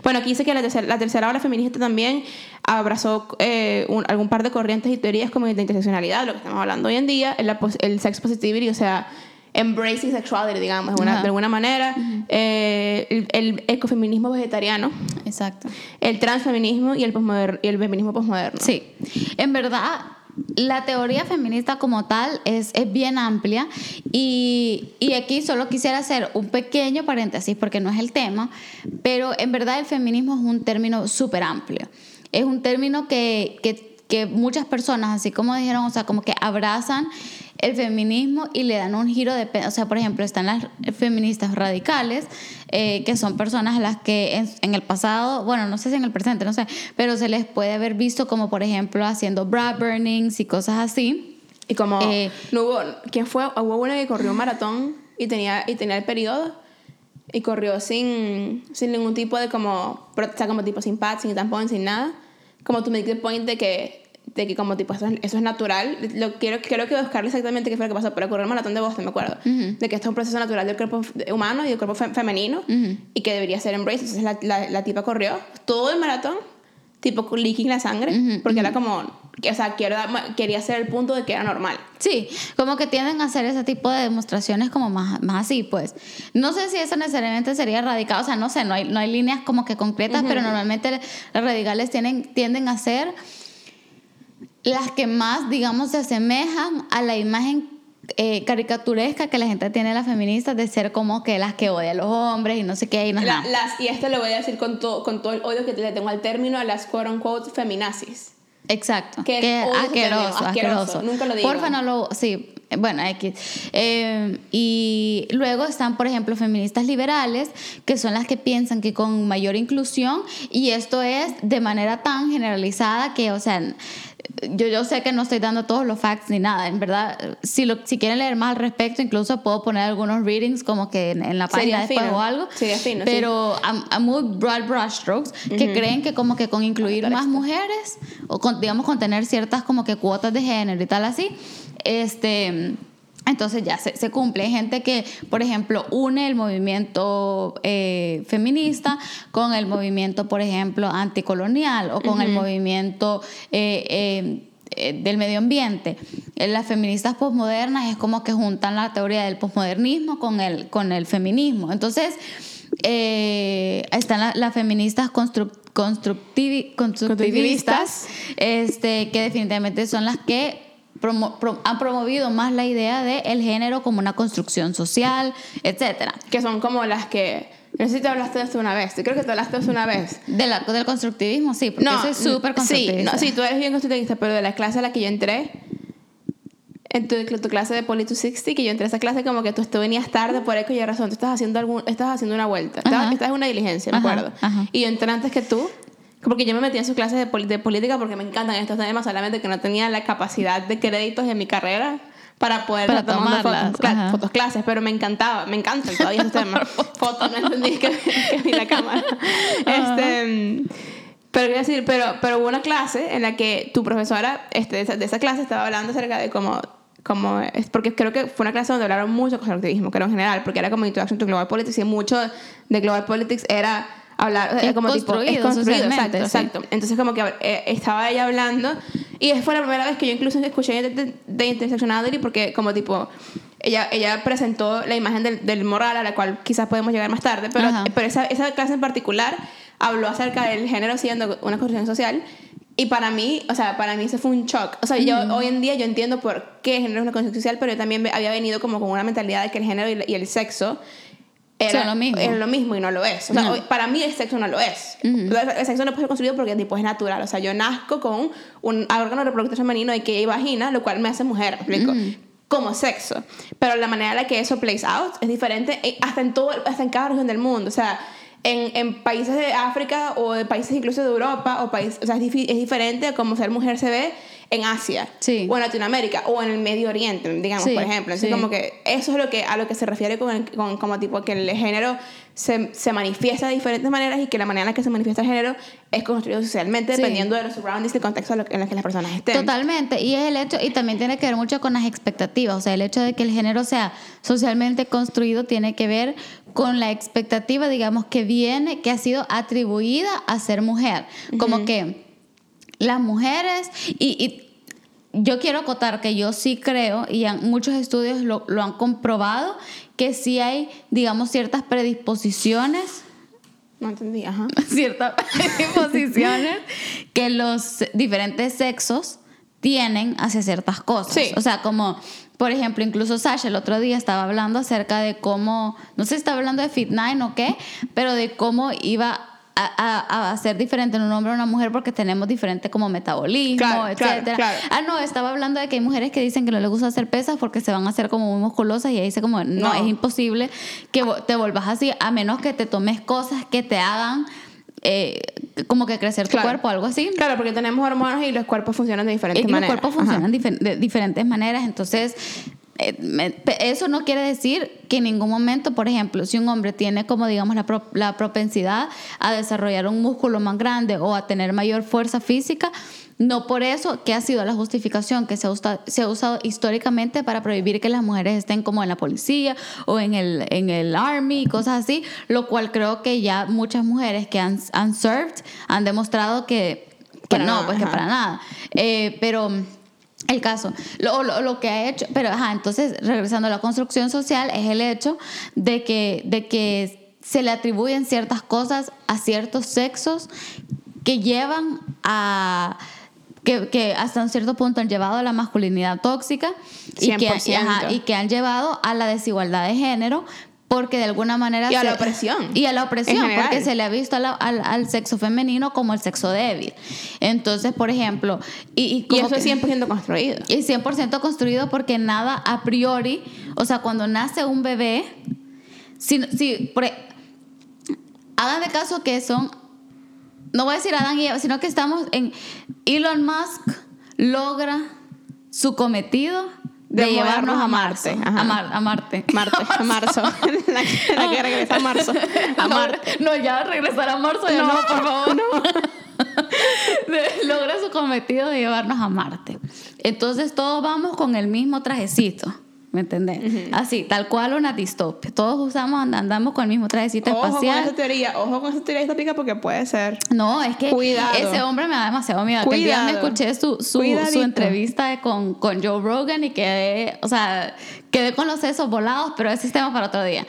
Bueno, aquí dice que la tercera, la tercera ola feminista también abrazó eh, un- algún par de corrientes y teorías como de interseccionalidad, lo que estamos hablando hoy en día, el, el sex positivity, o sea, embracing sexuality, digamos, de, una- de alguna manera, eh, el, el ecofeminismo vegetariano, Exacto. el transfeminismo y el, y el feminismo posmoderno. Sí, en verdad la teoría feminista como tal es, es bien amplia y, y aquí solo quisiera hacer un pequeño paréntesis porque no es el tema, pero en verdad el feminismo es un término súper amplio. Es un término que, que, que muchas personas, así como dijeron, o sea, como que abrazan el feminismo y le dan un giro de... O sea, por ejemplo, están las feministas radicales, eh, que son personas a las que en, en el pasado, bueno, no sé si en el presente, no sé, pero se les puede haber visto como, por ejemplo, haciendo bra burnings y cosas así. Y como Eh, no hubo, ¿quién fue? Hubo una que corrió un maratón y tenía, y tenía el periodo y corrió sin, sin ningún tipo de como, o sea, como tipo sin pad, sin tampón, sin nada. Como tu make the point de que, de que como tipo eso es, eso es natural. Lo quiero, quiero que buscarle exactamente qué fue lo que pasó, pero corrió el maratón de Boston, me acuerdo. De que esto es un proceso natural del cuerpo humano y del cuerpo fe- femenino y que debería ser embraced. Entonces la, la, la tipa corrió todo el maratón tipo leaking la sangre, porque era como, o sea, quiero quería hacer el punto de que era normal. Sí, como que tienden a hacer ese tipo de demostraciones como más, más así, pues. No sé si eso necesariamente sería radicado, o sea, no sé, no hay, no hay líneas como que concretas, pero normalmente las radicales tienen, tienden a ser las que más, digamos, se asemejan a la imagen eh, caricaturesca que la gente tiene de las feministas de ser como que las que odian a los hombres y no sé qué y no La- las, y esto lo voy a decir con, todo con todo el odio que le tengo al término a las quote unquote feminazis. Exacto. Que asqueroso, asqueroso. asqueroso. Nunca lo digan. Porfa, no lo. Sí, bueno, X. Eh, y luego están, por ejemplo, feministas liberales, que son las que piensan que con mayor inclusión, y esto es de manera tan generalizada que, o sea, yo, yo sé que no estoy dando todos los facts ni nada, en verdad, si, lo, si quieren leer más al respecto, incluso puedo poner algunos readings como que en, en la Sería página después fino. o algo. Sería fino, sí. pero a, a muy broad brushstrokes que creen que como que con incluir más mujeres o con, digamos con tener ciertas como que cuotas de género y tal así, este entonces ya se, se cumple. Hay gente que, por ejemplo, une el movimiento eh, feminista con el movimiento, por ejemplo, anticolonial o con el movimiento eh, eh, del medio ambiente. Las feministas posmodernas es como que juntan la teoría del posmodernismo con el, con el feminismo. Entonces, están la- las feministas constru- constructivi- constructivistas, este, que definitivamente son las que promo- pro- han promovido más la idea de el género como una construcción social, etcétera. Que son como las que. No sé si te hablaste de esto una vez. Creo que te hablaste de esto una vez. De la- del constructivismo, sí, porque yo soy súper Sí, constructivista. no, sí, tú eres bien constructivista, pero de la clase a la que yo entré, en tu, tu clase de Poly 260, que yo entré a esa clase como que tú, tú venías tarde por X y razón, tú estás haciendo, algún, estás haciendo una vuelta, estás, Ajá. estás en una diligencia, me Ajá, acuerdo. ajá. Y yo entré antes que tú, porque yo me metí en sus clases de, de política porque me encantan estos temas, solamente que no tenía la capacidad de créditos en mi carrera para poder Para tomarlas, fotos, fotos clases, pero me encantaba, me encantan todavía estos temas. fotos, no entendí que, que vi la cámara. Este, pero quiero decir, pero, pero hubo una clase en la que tu profesora este, de, esa, de esa clase estaba hablando acerca de cómo, cómo es, porque creo que fue una clase donde hablaron mucho de constructivismo, creo en general, porque era como Introduction to Global Politics y mucho de Global Politics era hablar, Es como tipo, es construido construido, socialmente, exacto, sí. exacto. Entonces como que eh, estaba ella hablando y fue la primera vez que yo incluso escuché de, de, de Intersectionality porque como tipo ella, ella presentó la imagen del, del moral a la cual quizás podemos llegar más tarde, pero, Ajá. pero esa, esa clase en particular habló acerca del género siendo una construcción social y para mí, o sea, para mí eso fue un shock. O sea, yo hoy en día yo entiendo por qué el género es una construcción social, pero yo también había venido como con una mentalidad de que el género y el sexo era Son lo mismo. era lo mismo y no lo es. O sea, No. para mí el sexo no lo es. O sea, El sexo no puede ser construido porque tipo es natural. O sea, yo nazco con un órgano reproductor femenino y que hay vagina, lo cual me hace mujer, ¿me explico? Como sexo. Pero la manera en la que eso plays out es diferente hasta en todo, hasta en cada región del mundo. O sea, en, en países de África o de países incluso de Europa o países, o sea, es, es diferente a como ser mujer se ve en Asia Sí. o en Latinoamérica o en el Medio Oriente, digamos, Sí, por ejemplo. Entonces, sí. como que eso es lo que, a lo que se refiere con, el- con como tipo que el género se, se manifiesta de diferentes maneras y que la manera en la que se manifiesta el género es construido socialmente dependiendo de los surroundings y el contexto en el que las personas estén. Totalmente, y es el hecho, y también tiene que ver mucho con las expectativas, o sea, el hecho de que el género sea socialmente construido tiene que ver con la expectativa, digamos, que viene, que ha sido atribuida a ser mujer, como que las mujeres, y, y yo quiero acotar que yo sí creo, y muchos estudios lo, lo han comprobado, que sí hay, digamos, ciertas predisposiciones No entendí, ajá. ciertas posiciones que los diferentes sexos tienen hacia ciertas cosas. Sí. O sea, como, por ejemplo, incluso Sasha el otro día estaba hablando acerca de cómo, no sé si estaba hablando de Fit Nine o qué, pero de cómo iba a, a, a ser diferente en un hombre o una mujer porque tenemos diferente como metabolismo, Claro, etcétera. claro. Ah, no, estaba hablando de que hay mujeres que dicen que no les gusta hacer pesas porque se van a hacer como muy musculosas y ahí dice como, no, No. es imposible que te vuelvas así a menos que te tomes cosas que te hagan eh, como que crecer tu cuerpo, algo así. Claro, porque tenemos hormonas y los cuerpos funcionan de diferentes Es que los maneras. cuerpos funcionan de diferentes maneras, entonces eso no quiere decir que en ningún momento, por ejemplo, si un hombre tiene como digamos la, pro- la propensidad a desarrollar un músculo más grande o a tener mayor fuerza física, no por eso que ha sido la justificación que se ha, usta- se ha usado históricamente para prohibir que las mujeres estén como en la policía o en el, en el army y cosas así, lo cual creo que ya muchas mujeres que han, han served han demostrado que, que Para no, nada, pues que ajá. para nada. Eh, pero el caso, lo, lo, lo que ha hecho, pero ajá, entonces regresando a la construcción social es el hecho de que, de que se le atribuyen ciertas cosas a ciertos sexos que llevan a... Que, que hasta un cierto punto han llevado a la masculinidad tóxica y que, y, ajá, 100%. y que han llevado a la desigualdad de género porque de alguna manera Y a se- la opresión. y a la opresión porque se le ha visto la- al, al sexo femenino como el sexo débil entonces por ejemplo y, y Y como eso que- es 100% construido. y 100% construido porque nada a priori, o sea, cuando nace un bebé, si, si por, e- hagan de caso que son, no voy a decir Adán y Eva, sino que estamos en Elon Musk logra su cometido de, De llevarnos a Marte, a, Mar- a Marte. Marte, a marzo. la, que- la que regresa a marzo. A no, Marte. no, ya regresar a marzo, ya no, No, por favor. De- Logra su cometido de llevarnos a Marte. Entonces todos vamos con el mismo trajecito. ¿Me entendés? Así, tal cual una distopia. Todos usamos, and- andamos con el mismo trajecito Ojo con espacial. esa teoría, ojo con esa teoría distópica porque puede ser. No, es que Cuidado. ese hombre me da demasiado miedo. Que el día me Cuidado. escuché su, su, su entrevista con, con Joe Rogan y quedé, o sea, quedé con los sesos volados, pero ese es tema para otro día.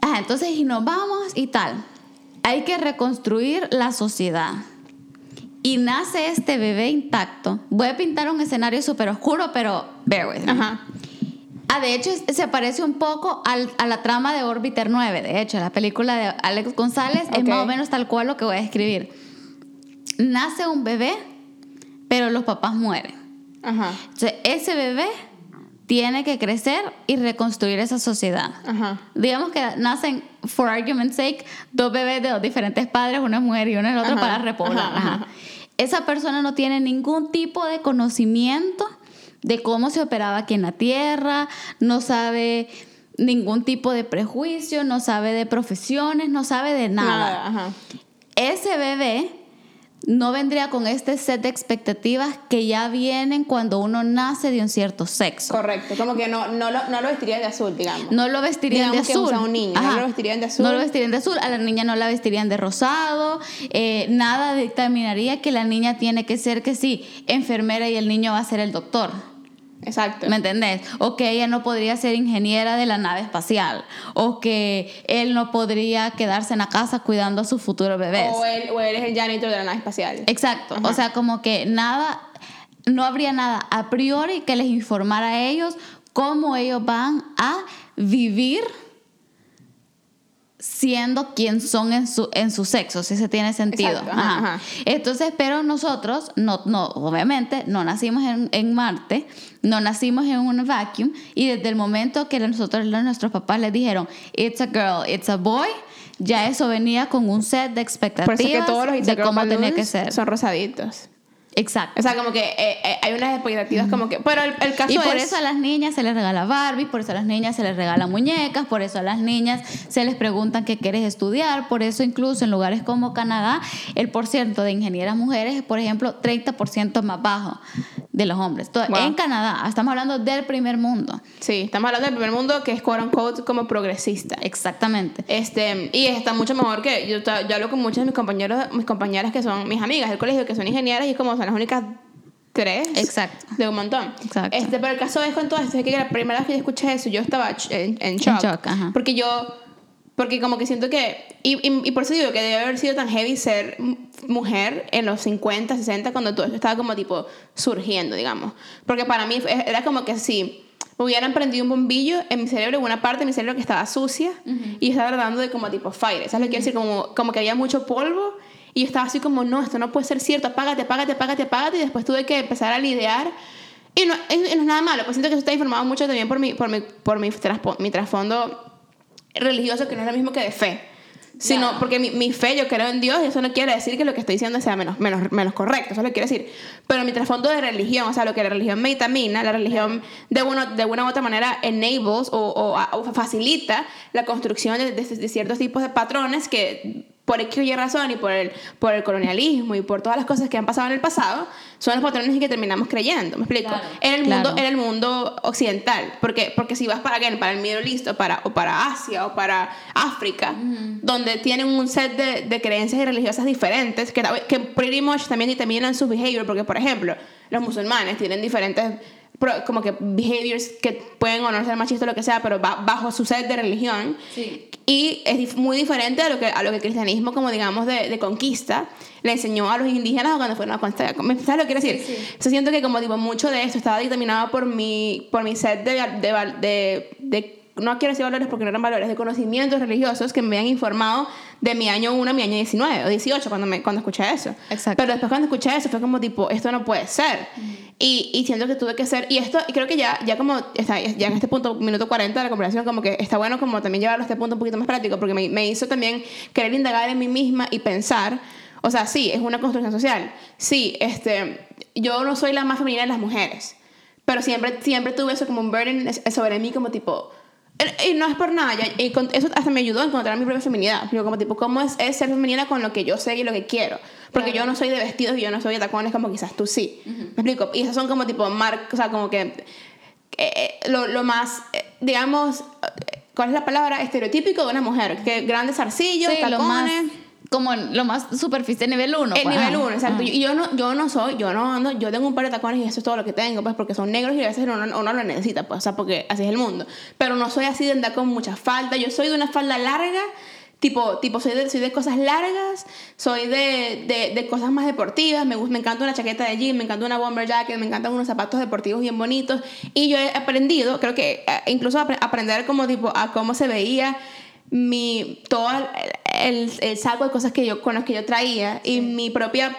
Ah, entonces, y nos vamos y tal. Hay que reconstruir la sociedad. Y nace este bebé intacto. Voy a pintar un escenario súper oscuro, pero bear with me. Ajá. Ah, de hecho, es- se parece un poco al- a la trama de Orbiter 9. De hecho, la película de Alex González es Ok. más o menos tal cual lo que voy a escribir. Nace un bebé, pero los papás mueren. Ajá. Entonces, ese bebé tiene que crecer y reconstruir esa sociedad. Ajá. Digamos que nacen, for argument's sake, dos bebés de dos diferentes padres, una es mujer y uno es el otro, Ajá, para repoblar. Esa persona no tiene ningún tipo de conocimiento de cómo se operaba aquí en la Tierra, no sabe ningún tipo de prejuicio, no sabe de profesiones, no sabe de nada. Ajá. Ese bebé no vendría con este set de expectativas que ya vienen cuando uno nace de un cierto sexo. Correcto. Como que no, no, lo, no lo vestirías de azul, digamos. No lo vestirían Digamos de que azul. usa un niño, no lo vestirían de azul. No lo vestirían de azul. A la niña no la vestirían de rosado. Eh, nada dictaminaría que la niña tiene que ser que sí, enfermera y el niño va a ser el doctor. Exacto. ¿Me entendés? O que ella no podría ser ingeniera de la nave espacial. O que él no podría quedarse en la casa cuidando a sus futuros bebés. O él, o él es el janitor de la nave espacial. Exacto. Ajá. O sea, como que nada, no habría nada a priori que les informara a ellos cómo ellos van a vivir siendo quien son en su, en su sexo, si se tiene sentido. Exacto, ajá. Entonces, pero nosotros, no, no, obviamente, no nacimos en, en Marte, no nacimos en un vacuum, y desde el momento que nosotros, nuestros papás les dijeron, it's a girl, it's a boy, ya eso venía con un set de Por expectativas eso es que todos los de cómo tenía que ser. son rosaditos. Exacto. O sea, como que eh, eh, hay unas expectativas como que... Pero el, el caso Y por es... eso a las niñas se les regala Barbie, por eso a las niñas se les regalan muñecas, por eso a las niñas se les preguntan qué quieres estudiar, por eso incluso en lugares como Canadá el porciento de ingenieras mujeres es, por ejemplo, 30% más bajo de los hombres. Wow. En Canadá, estamos hablando del primer mundo. Sí, estamos hablando del primer mundo que es quote unquote como progresista. Exactamente. Este, y está mucho mejor que yo, yo hablo con muchos de mis compañeros, mis compañeras que son mis amigas del colegio, que son ingenieras y como son las únicas tres Exacto. de un montón. Exacto. Este, pero el caso es con todo esto, es que la primera vez que yo escuché eso, yo estaba en, en shock. shock, ajá. Porque yo, porque como que siento que, y, y, y por eso digo que debe haber sido tan heavy ser mujer en los 50, 60, cuando todo esto estaba como tipo surgiendo, digamos. Porque para mí era como que si hubieran prendido un bombillo en mi cerebro, en una parte de mi cerebro que estaba sucia, y estaba tratando de como tipo fire. ¿Sabes lo que quiero decir? Como, como que había mucho polvo. Y yo estaba así como, no, esto no puede ser cierto, apágate, apágate, apágate, apágate. Y después tuve que empezar a lidiar. Y no, y no es nada malo, pues siento que eso está informado mucho también por mi, por mi, por mi, trasfondo religioso, que no es lo mismo que de fe. Sino porque mi, mi, fe, yo creo en Dios y eso no quiere decir que lo que estoy diciendo sea menos, menos, menos correcto, eso lo quiere decir. Pero mi trasfondo de religión, o sea, lo que la religión me vitamina, la religión de, uno, de una u otra manera enables o, o, facilita la construcción de, de ciertos tipos de patrones que por X y razón y por el, por el colonialismo y por todas las cosas que han pasado en el pasado, son los patrones en que terminamos creyendo, ¿me explico? en, el mundo, en el mundo occidental, porque, porque si vas para, para el Middle East o para, o para Asia o para África, donde tienen un set de, de creencias religiosas diferentes, que, que pretty much también determinan su behavior, porque por ejemplo, los musulmanes tienen diferentes como que behaviors que pueden o no ser machistas o lo que sea, pero bajo su set de religión. Y es muy diferente a lo que, a lo que el cristianismo, como digamos, de, de conquista, le enseñó a los indígenas cuando fueron a conquistar. ¿Sabes lo que quiero decir? Yo siento que como digo, mucho de esto estaba determinado por mi, por mi set de, de, de no quiero decir valores porque no eran valores, de conocimientos religiosos que me han informado de mi año 1 a mi año 19 o 18 cuando, me, cuando escuché eso. Exacto. Pero después cuando escuché eso fue como tipo, esto no puede ser. Y, y siento que tuve que ser, y esto, y creo que ya, ya como, está, ya en este punto, minuto 40 de la conversación, como que está bueno como también llevarlo a este punto un poquito más práctico, porque me, me hizo también querer indagar en mí misma y pensar, o sea, sí, es una construcción social. Sí, este, yo no soy la más femenina de las mujeres, pero siempre, siempre tuve eso como un burden sobre mí, como tipo, y no es por nada, y eso hasta me ayudó a encontrar mi propia feminidad. Digo, como tipo, ¿cómo es, es, ser femenina con lo que yo sé y lo que quiero? Porque yo no soy de vestidos y yo no soy de tacones como quizás tú sí. ¿Me explico? Y esas son como tipo, mar, o sea, como que eh, eh, lo, lo, más, eh, digamos, ¿cuál es la palabra? Estereotípico de una mujer. Que grandes zarcillos, tacones como lo más superficial nivel 1. El pues, nivel 1, exacto. Y yo no, yo no soy, yo no ando, yo tengo un par de tacones y eso es todo lo que tengo, pues porque son negros y a veces uno, uno lo necesita, pues, o sea, porque así es el mundo. Pero no soy así de andar con mucha falda, yo soy de una falda larga, tipo, tipo soy, de, soy de cosas largas, soy de, de, de cosas más deportivas, me, me encanta una chaqueta de jean, me encanta una bomber jacket, me encantan unos zapatos deportivos bien bonitos. Y yo he aprendido, creo que eh, incluso aprender como tipo a cómo se veía mi, todo el, el, saco de cosas que yo, con las que yo traía y mi propia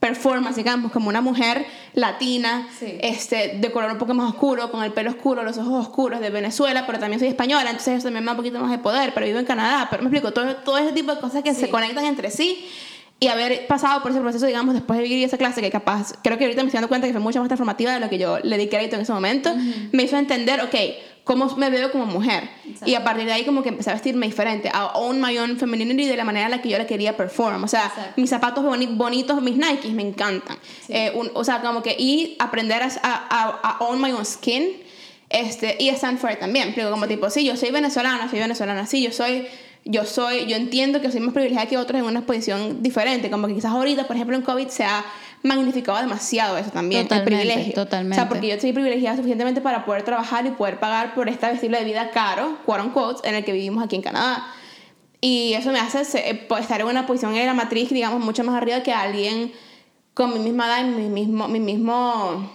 performance, digamos, como una mujer latina, este, de color un poco más oscuro, con el pelo oscuro, los ojos oscuros, de Venezuela, pero también soy española, entonces eso también me da un poquito más de poder, pero vivo en Canadá, pero me explico, todo, todo ese tipo de cosas que se conectan entre sí y haber pasado por ese proceso, digamos, después de vivir esa clase, que capaz, creo que ahorita me estoy dando cuenta que fue mucho más transformativa de lo que yo le di crédito en ese momento, me hizo entender, ok, cómo me veo como mujer. Y a partir de ahí como que empecé a vestirme diferente, a own my own femininity de la manera en la que yo la quería perform. O sea, mis zapatos bonitos, mis Nikes me encantan. Eh, o sea, como que y aprender a, a, a, own my own skin este, y a stand for it también. Pero como tipo, sí, yo soy venezolana, soy venezolana, sí, yo soy yo soy, yo entiendo que soy más privilegiada que otros en una posición diferente, como que quizás ahorita, por ejemplo, en COVID se ha magnificado demasiado eso también, el privilegio. Totalmente. O sea, porque yo soy privilegiada suficientemente para poder trabajar y poder pagar por este estilo de vida caro, quote unquote, en el que vivimos aquí en Canadá. Y eso me hace eh, pues, estar en una posición en la matriz, digamos, mucho más arriba que alguien con mi misma edad, mi mismo, mi mismo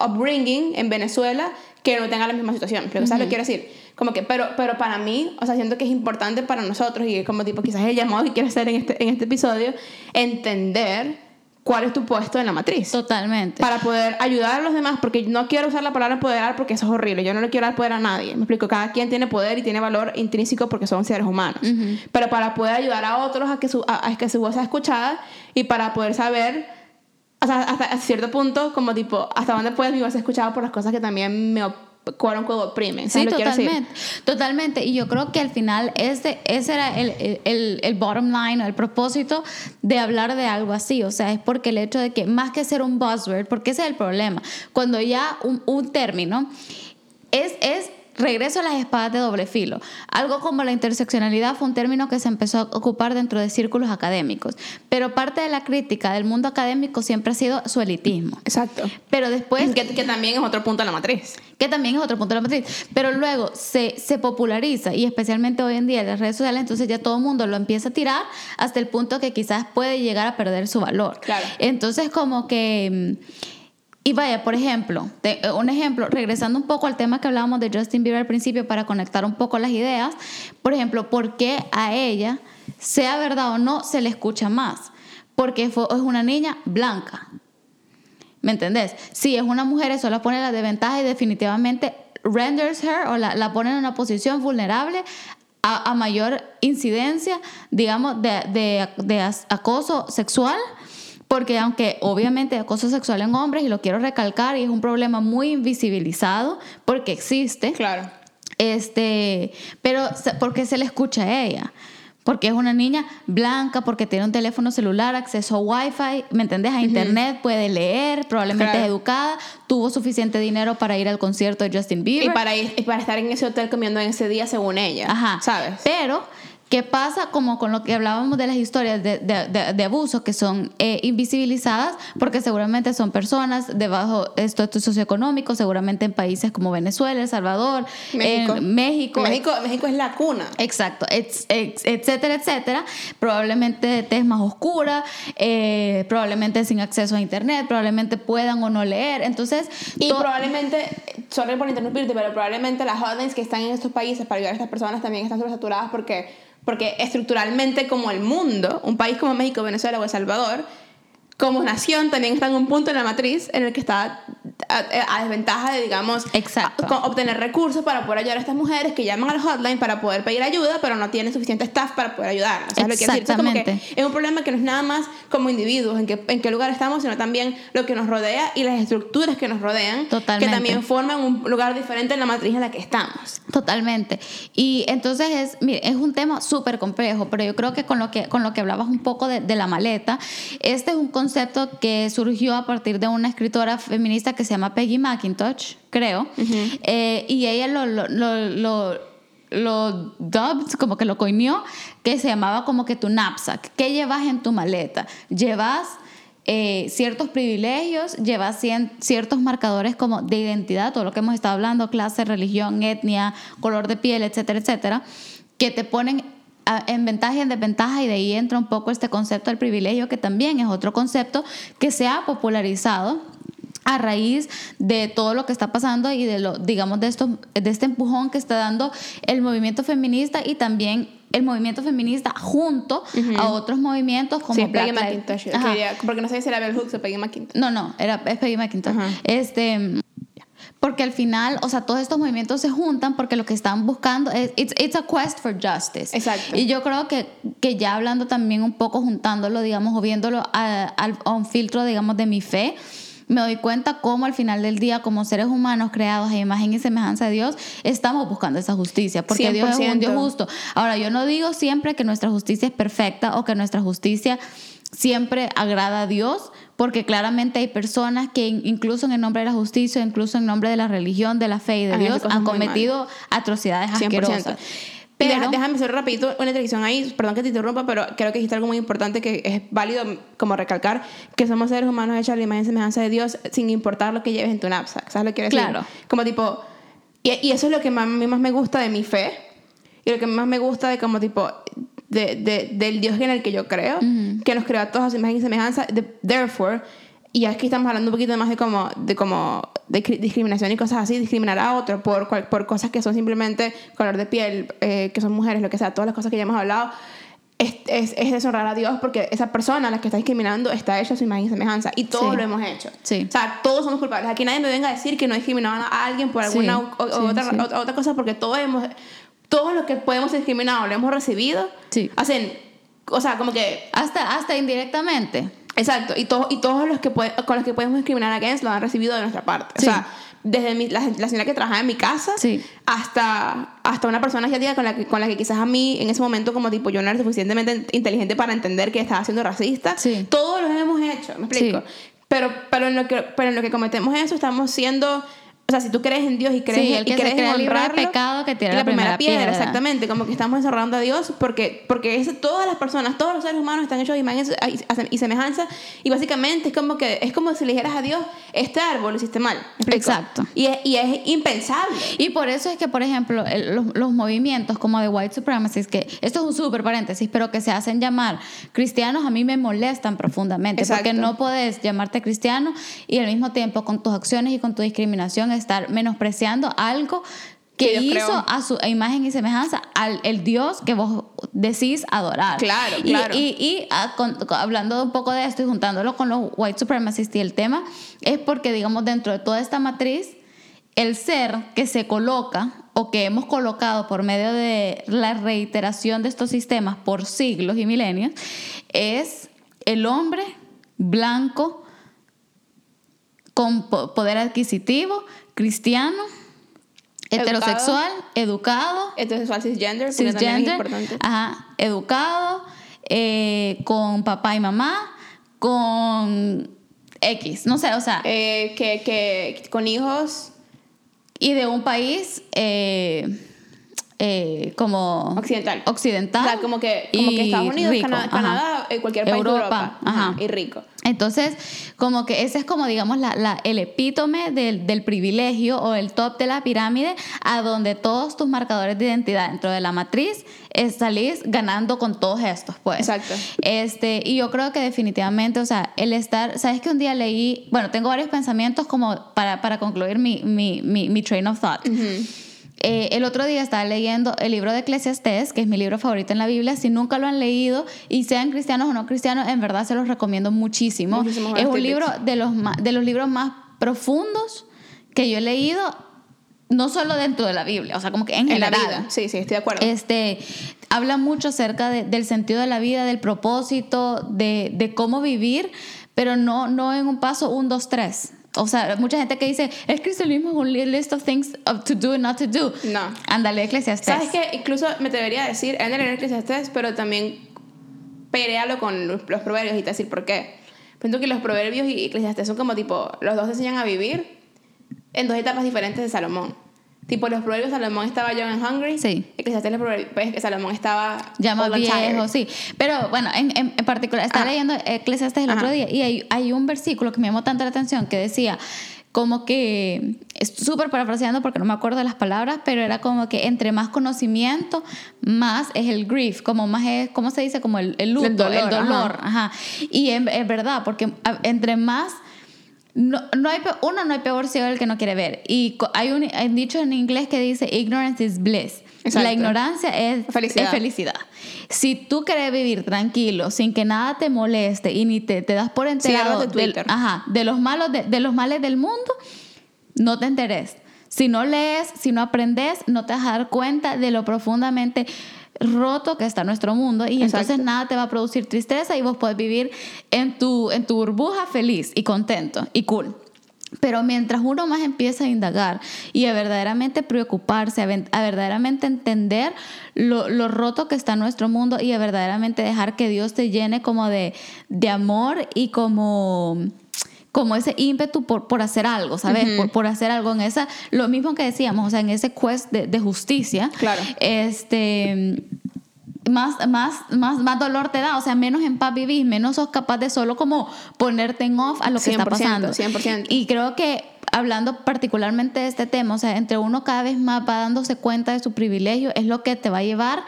upbringing en Venezuela, que no tenga la misma situación. Pero, ¿sabes lo que quiero decir? Como que, pero, pero para mí, o sea, siento que es importante para nosotros y como tipo quizás el llamado que quiero hacer en este, en este episodio, entender cuál es tu puesto en la matriz. Totalmente. Para poder ayudar a los demás, porque no quiero usar la palabra empoderar porque eso es horrible. Yo no le quiero dar poder a nadie. Me explico, cada quien tiene poder y tiene valor intrínseco porque son seres humanos. Pero para poder ayudar a otros a que, su, a, que su voz sea escuchada y para poder saber o sea, hasta cierto punto, como tipo, hasta dónde puedes mi voz ser escuchada por las cosas que también me quote unquote Sí, totalmente. Totalmente. Y yo creo que al final ese, ese era el, el, el, bottom line o el propósito de hablar de algo así. O sea, es porque el hecho de que más que ser un buzzword, porque ese es el problema, cuando ya un, un término es, es regreso a las espadas de doble filo. Algo como la interseccionalidad fue un término que se empezó a ocupar dentro de círculos académicos, pero parte de la crítica del mundo académico siempre ha sido su elitismo. Exacto. Pero después... Que, que también es otro punto de la matriz. Que también es otro punto de la matriz. Pero luego se, se populariza y especialmente hoy en día en las redes sociales, entonces ya todo el mundo lo empieza a tirar hasta el punto que quizás puede llegar a perder su valor. Claro. Entonces como que... Y vaya, por ejemplo, eh, un ejemplo, regresando un poco al tema que hablábamos de Justin Bieber al principio para conectar un poco las ideas, por ejemplo, ¿por qué a ella, sea verdad o no, se le escucha más? Porque es una niña blanca. ¿Me entendés? Si es una mujer, eso la pone la desventaja y definitivamente renders her o la, la pone en una posición vulnerable a, mayor incidencia, digamos, de, de, acoso sexual. Porque aunque obviamente acoso sexual en hombres, y lo quiero recalcar, y es un problema muy invisibilizado, porque existe, Claro. este, pero porque se le escucha a ella. Porque es una niña blanca, porque tiene un teléfono celular, acceso a Wi-Fi, ¿me entendés? A internet, puede leer, probablemente Claro. es educada, tuvo suficiente dinero para ir al concierto de Justin Bieber. Y para, ir, y para estar en ese hotel comiendo en ese día según ella. Ajá. ¿Sabes? Pero, ¿qué pasa como con lo que hablábamos de las historias de, de, de- de abuso que son eh, invisibilizadas? Porque seguramente son personas de bajo estatus socioeconómico, seguramente en países como Venezuela, El Salvador, México. México. México, México es la cuna. Exacto, ex- ex- etcétera, etcétera. Probablemente de tez más oscura, eh, probablemente sin acceso a internet, probablemente puedan o no leer. Entonces, Y probablemente, sorry por interrumpirte, pero probablemente las hotlines que están en estos países para ayudar a estas personas también están sobresaturadas porque, porque estructuralmente como el mundo, un país como México, Venezuela o El Salvador, como nación también está en un punto en la matriz en el que está a, a desventaja de, digamos, Exacto. a- obtener recursos para poder ayudar a estas mujeres que llaman al hotline para poder pedir ayuda, pero no tienen suficiente staff para poder ayudarlas. ¿Sabes lo que quiero decir? Entonces, como que Exactamente. es un problema que no es nada más como individuos, en qué, en qué lugar estamos, sino también lo que nos rodea y las estructuras que nos rodean, Totalmente. que también forman un lugar diferente en la matriz en la que estamos. Totalmente. Y entonces es, mire, es un tema súper complejo, pero yo creo que con lo que, con lo que hablabas un poco de, de la maleta, este es un concepto que surgió a partir de una escritora feminista que se llama Peggy McIntosh, creo, Eh, y ella lo, lo, lo, lo lo dubbed, como que lo coinió, que se llamaba como que tu knapsack. ¿Qué llevas en tu maleta? Llevas eh, ciertos privilegios, llevas cien- ciertos marcadores como de identidad, todo lo que hemos estado hablando, clase, religión, etnia, color de piel, etcétera, etcétera, que te ponen en ventaja y en desventaja y de ahí entra un poco este concepto del privilegio que también es otro concepto que se ha popularizado a raíz de todo lo que está pasando y de lo digamos de esto de este empujón que está dando el movimiento feminista y también el movimiento feminista junto a otros movimientos como sí, Black Peggy McIntosh. Porque no sé si era Bell Hooks o Peggy McIntosh. No, no, era es Peggy McIntosh. Este porque al final, o sea, todos estos movimientos se juntan porque lo que están buscando es it's, it's a quest for justice. Exacto. Y yo creo que, que ya hablando también un poco juntándolo, digamos, o viéndolo a, a un filtro, digamos, de mi fe, me doy cuenta cómo al final del día, como seres humanos creados a imagen y semejanza de Dios, estamos buscando esa justicia, porque Dios es un Dios 100%. justo. Ahora, yo no digo siempre que nuestra justicia es perfecta o que nuestra justicia siempre agrada a Dios, porque claramente hay personas que in- incluso en el nombre de la justicia, incluso en nombre de la religión, de la fe y de Han Dios, han cometido atrocidades 100%. asquerosas. Deja- Pero, déjame hacer rapidito una introducción ahí, perdón que te interrumpa, pero creo que dijiste algo muy importante que es válido como recalcar, que somos seres humanos hechos a la imagen y semejanza de Dios sin importar lo que lleves en tu knapsack, ¿sabes lo que quiero decir? Claro. Como tipo, y, y eso es lo que más, a mí más me gusta de mi fe, y lo que más me gusta de como tipo, de, de- del Dios en el que yo creo, que nos creó a todos a su imagen y semejanza, de- therefore, y aquí estamos hablando un poquito más de como, de como de cri- discriminación y cosas así, discriminar a otro por, por cosas que son simplemente color de piel, eh, que son mujeres, lo que sea, todas las cosas que ya hemos hablado, es, es, es deshonrar a Dios porque esa persona a la que está discriminando está hecha a su imagen y semejanza y todos Sí. lo hemos hecho. Sí. O sea, todos somos culpables. Aquí nadie me venga a decir que no discriminaban a alguien por Sí, alguna o- o- sí, otra, sí. o- otra cosa porque todos hemos todo lo que podemos ser discriminados lo hemos recibido. Sí. Hacen o sea, como que hasta, hasta indirectamente. Exacto, y, todos y todos los que puede- con los que podemos discriminar against lo han recibido de nuestra parte. Sí. O sea, desde mi- la, la señora que trabajaba en mi casa Sí. hasta, hasta una persona asiática con la, que, con la que quizás a mí en ese momento como tipo yo no era suficientemente inteligente para entender que estaba siendo racista. Sí. Todos los hemos hecho, ¿me explico? Pero, pero, en lo que, pero en lo que cometemos eso estamos siendo... O sea, si tú crees en Dios y crees, Sí, el y que se crees en libre de honrarlo, pecado, que tire la, la primera piedra. Exactamente, como que estamos deshonrando a Dios porque, porque es, todas las personas, todos los seres humanos están hechos de imagen y semejanza y básicamente es como que es como si le dijeras a Dios, este árbol lo hiciste mal. Exacto. Y es, y es impensable. Y por eso es que, por ejemplo, el- los, los movimientos como de white supremacy, que esto es un súper paréntesis, pero que se hacen llamar cristianos, a mí me molestan profundamente, Exacto. porque no puedes llamarte cristiano y al mismo tiempo con tus acciones y con tu discriminación estar menospreciando algo que hizo a su imagen y semejanza al el Dios que vos decís adorar. Claro, Y- claro. Y, y, ah, con- con- hablando un poco de esto y juntándolo con los white supremacists y el tema, es porque, digamos, dentro de toda esta matriz, el ser que se coloca o que hemos colocado por medio de la reiteración de estos sistemas por siglos y milenios es el hombre blanco con po- poder adquisitivo, cristiano, heterosexual, educado, Heterosexual cisgender, es cisgender, importante. ajá, educado, eh, con papá y mamá, con X, no sé, o sea, Eh, que, que con hijos. y de un país eh, eh, como occidental. occidental O sea, como que, como que Estados Unidos, rico. Canadá, eh, cualquier país de Europa, Europa. ajá. Y rico. Entonces, como que ese es como, digamos, la, la- el epítome del, del privilegio o el top de la pirámide a donde todos tus marcadores de identidad dentro de la matriz salís ganando con todos estos, pues. Exacto. Este, y yo creo que definitivamente, o sea, el estar, ¿sabes que un día leí, bueno, tengo varios pensamientos como para, para concluir mi, mi, mi, mi train of thought. Eh, el otro día estaba leyendo el libro de Eclesiastés, que es mi libro favorito en la Biblia. Si nunca lo han leído y sean cristianos o no cristianos, en verdad se los recomiendo muchísimo. Es un libro de los, de los libros más profundos que yo he leído, no solo dentro de la Biblia, o sea, como que en, En la vida. Sí, sí, estoy de acuerdo. Este, habla mucho acerca de- del sentido de la vida, del propósito, de, de cómo vivir, pero no, no en un paso un, dos, tres. O sea, mucha gente que dice, el cristianismo es un li- list of things of to do and not to do. No. Ándale, Eclesiastés. ¿Sabes qué? Incluso me atrevería a decir, en el Eclesiastés, pero también perealo con los, los proverbios y te decir por qué. Pienso que los proverbios y Eclesiastés son como tipo, los dos enseñan a vivir en dos etapas diferentes de Salomón. Tipo, los proverbios Salomón estaba young and hungry. Sí. Eclesiastés los proverbios, pues, Salomón estaba Ya más tired. viejo, sí. Pero bueno, en, en, en particular, estaba Ah. leyendo Eclesiastes el otro Ajá. día y hay, hay un versículo que me llamó tanto la atención que decía, como que, es súper parafraseando porque no me acuerdo de las palabras, pero era como que entre más conocimiento, más es el grief, como más es, ¿cómo se dice? Como el, el luto, el dolor, dolor. ajá. Y en- es verdad, porque entre más no, no hay, uno, no hay peor ciego el que no quiere ver. Y hay un, hay un dicho en inglés que dice, ignorance is bliss. Exacto. La ignorancia es Felicidad. es felicidad. Si tú quieres vivir tranquilo, sin que nada te moleste y ni te, te das por enterado de del- ajá, de, los malos de, de los males del mundo, no te enteres. Si no lees, si no aprendes, no te vas a dar cuenta de lo profundamente roto que está nuestro mundo y Exacto. entonces nada te va a producir tristeza y vos podés vivir en tu, en tu burbuja feliz y contento y cool. Pero mientras uno más empieza a indagar y a verdaderamente preocuparse, a, a verdaderamente entender lo, lo roto que está nuestro mundo y a verdaderamente dejar que Dios te llene como de, de amor y como, como ese ímpetu por, por hacer algo, ¿sabes? por, por hacer algo en esa, lo mismo que decíamos, o sea, en ese quest de, de justicia. Claro. Este más, más, más, más dolor te da, o sea, menos en paz vivís, menos sos capaz de solo como ponerte en off a lo que está 100%, pasando. 100%. Y creo que hablando particularmente de este tema, o sea, entre uno cada vez más va dándose cuenta de su privilegio, es lo que te va a llevar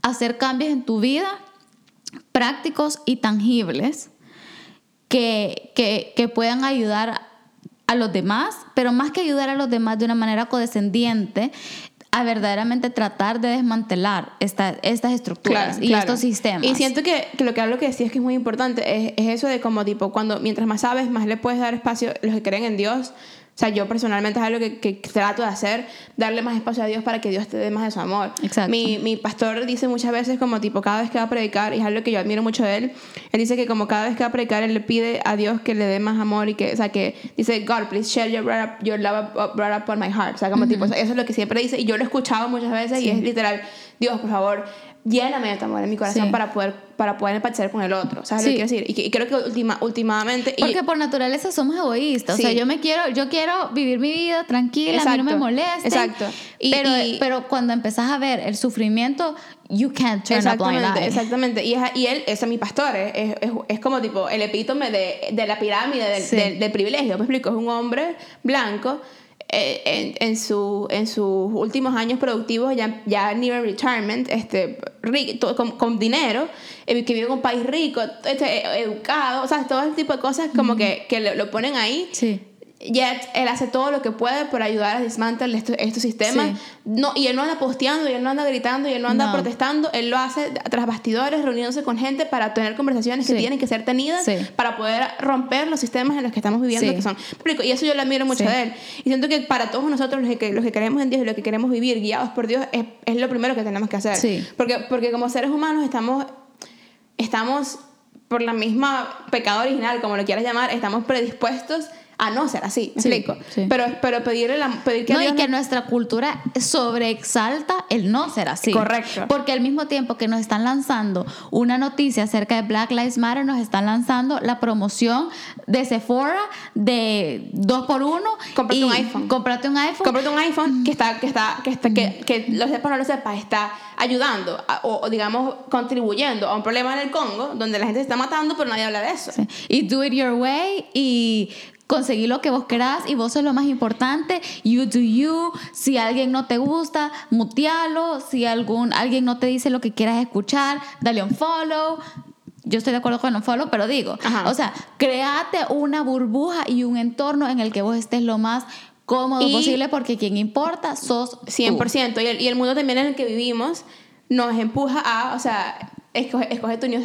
a hacer cambios en tu vida prácticos y tangibles que, que, que puedan ayudar a los demás, pero más que ayudar a los demás de una manera codescendiente, a verdaderamente tratar de desmantelar esta- estas estructuras Claro, y claro. estos sistemas. Y siento que, que lo que hablo que decías que es muy importante es, es eso de como tipo, cuando mientras más sabes, más le puedes dar espacio a los que creen en Dios. O sea, yo personalmente es algo que, que trato de hacer, darle más espacio a Dios para que Dios te dé más de su amor. Exacto. Mi, mi pastor dice muchas veces como tipo, cada vez que va a predicar, y es algo que yo admiro mucho de él, él dice que como cada vez que va a predicar, él le pide a Dios que le dé más amor y que, o sea, que dice, God, please share your, up- your love up, blood upon my heart. O sea, como tipo, eso es lo que siempre dice, y yo lo he escuchado muchas veces, y es literal, Dios, por favor, lléname de amor en mi corazón Sí. para poder para poder empatizar con el otro. ¿Sabes Sí. lo que quiero decir? Y, y creo que última, últimamente... y- Porque por naturaleza somos egoístas. O sea, Sí. yo me quiero, yo quiero vivir mi vida tranquila, a mí no me Exacto, molesta. exacto. Y- pero, pero cuando empezás a ver el sufrimiento, you can't turn a blind Exactamente, eye. exactamente. Y, es- y él, ese es mi pastor, es, es, es- es como tipo el epítome de, de la pirámide del, Sí. del- del privilegio. Me explico, es un hombre blanco eh, en, en, su, en sus últimos años productivos, ya, ya nivel retirement, este, ri- to- con, con dinero, eh, que vive en un país rico, este, educado, o sea, todo ese tipo de cosas como que, que lo, lo ponen ahí Sí. Yet, él hace todo lo que puede por ayudar a dismantelar estos, estos sistemas. Sí. No, y él no anda posteando, y él no anda gritando, y él no anda No. protestando. Él lo hace tras bastidores, reuniéndose con gente para tener conversaciones que Sí. tienen que ser tenidas Sí. para poder romper los sistemas en los que estamos viviendo, que son. Y eso yo lo admiro mucho de él. Y siento que para todos nosotros, los que, los que creemos en Dios y los que queremos vivir guiados por Dios, es, es lo primero que tenemos que hacer. Porque, porque como seres humanos estamos estamos por la misma pecado original, como lo quieras llamar, estamos predispuestos a no ser así, ¿me Sí, explico? sí. Pero, pero pedirle la, pedir que No, Dios y que nuestra cultura sobreexalta el no ser así. Correcto. Porque al mismo tiempo que nos están lanzando una noticia acerca de Black Lives Matter, nos están lanzando la promoción de Sephora de dos por uno. Cómprate y un iPhone. Cómprate un iPhone. Cómprate un iPhone que está, que está, que está, que, que lo sepas o no lo sepas, está ayudando a- o, o, digamos contribuyendo a un problema en el Congo donde la gente se está matando, pero nadie habla de eso. Sí. Y do it your way y conseguir lo que vos querás y vos sos lo más importante. You do you. Si alguien no te gusta, mutealo. Si algún, alguien no te dice lo que quieras escuchar, dale un follow. Yo estoy de acuerdo con un follow, pero digo, Ajá. o sea, créate una burbuja y un entorno en el que vos estés lo más cómodo Y- posible porque quien importa sos tú. 100%. Y el, y el mundo también en el que vivimos nos empuja a, o sea, escoge, escoge tu news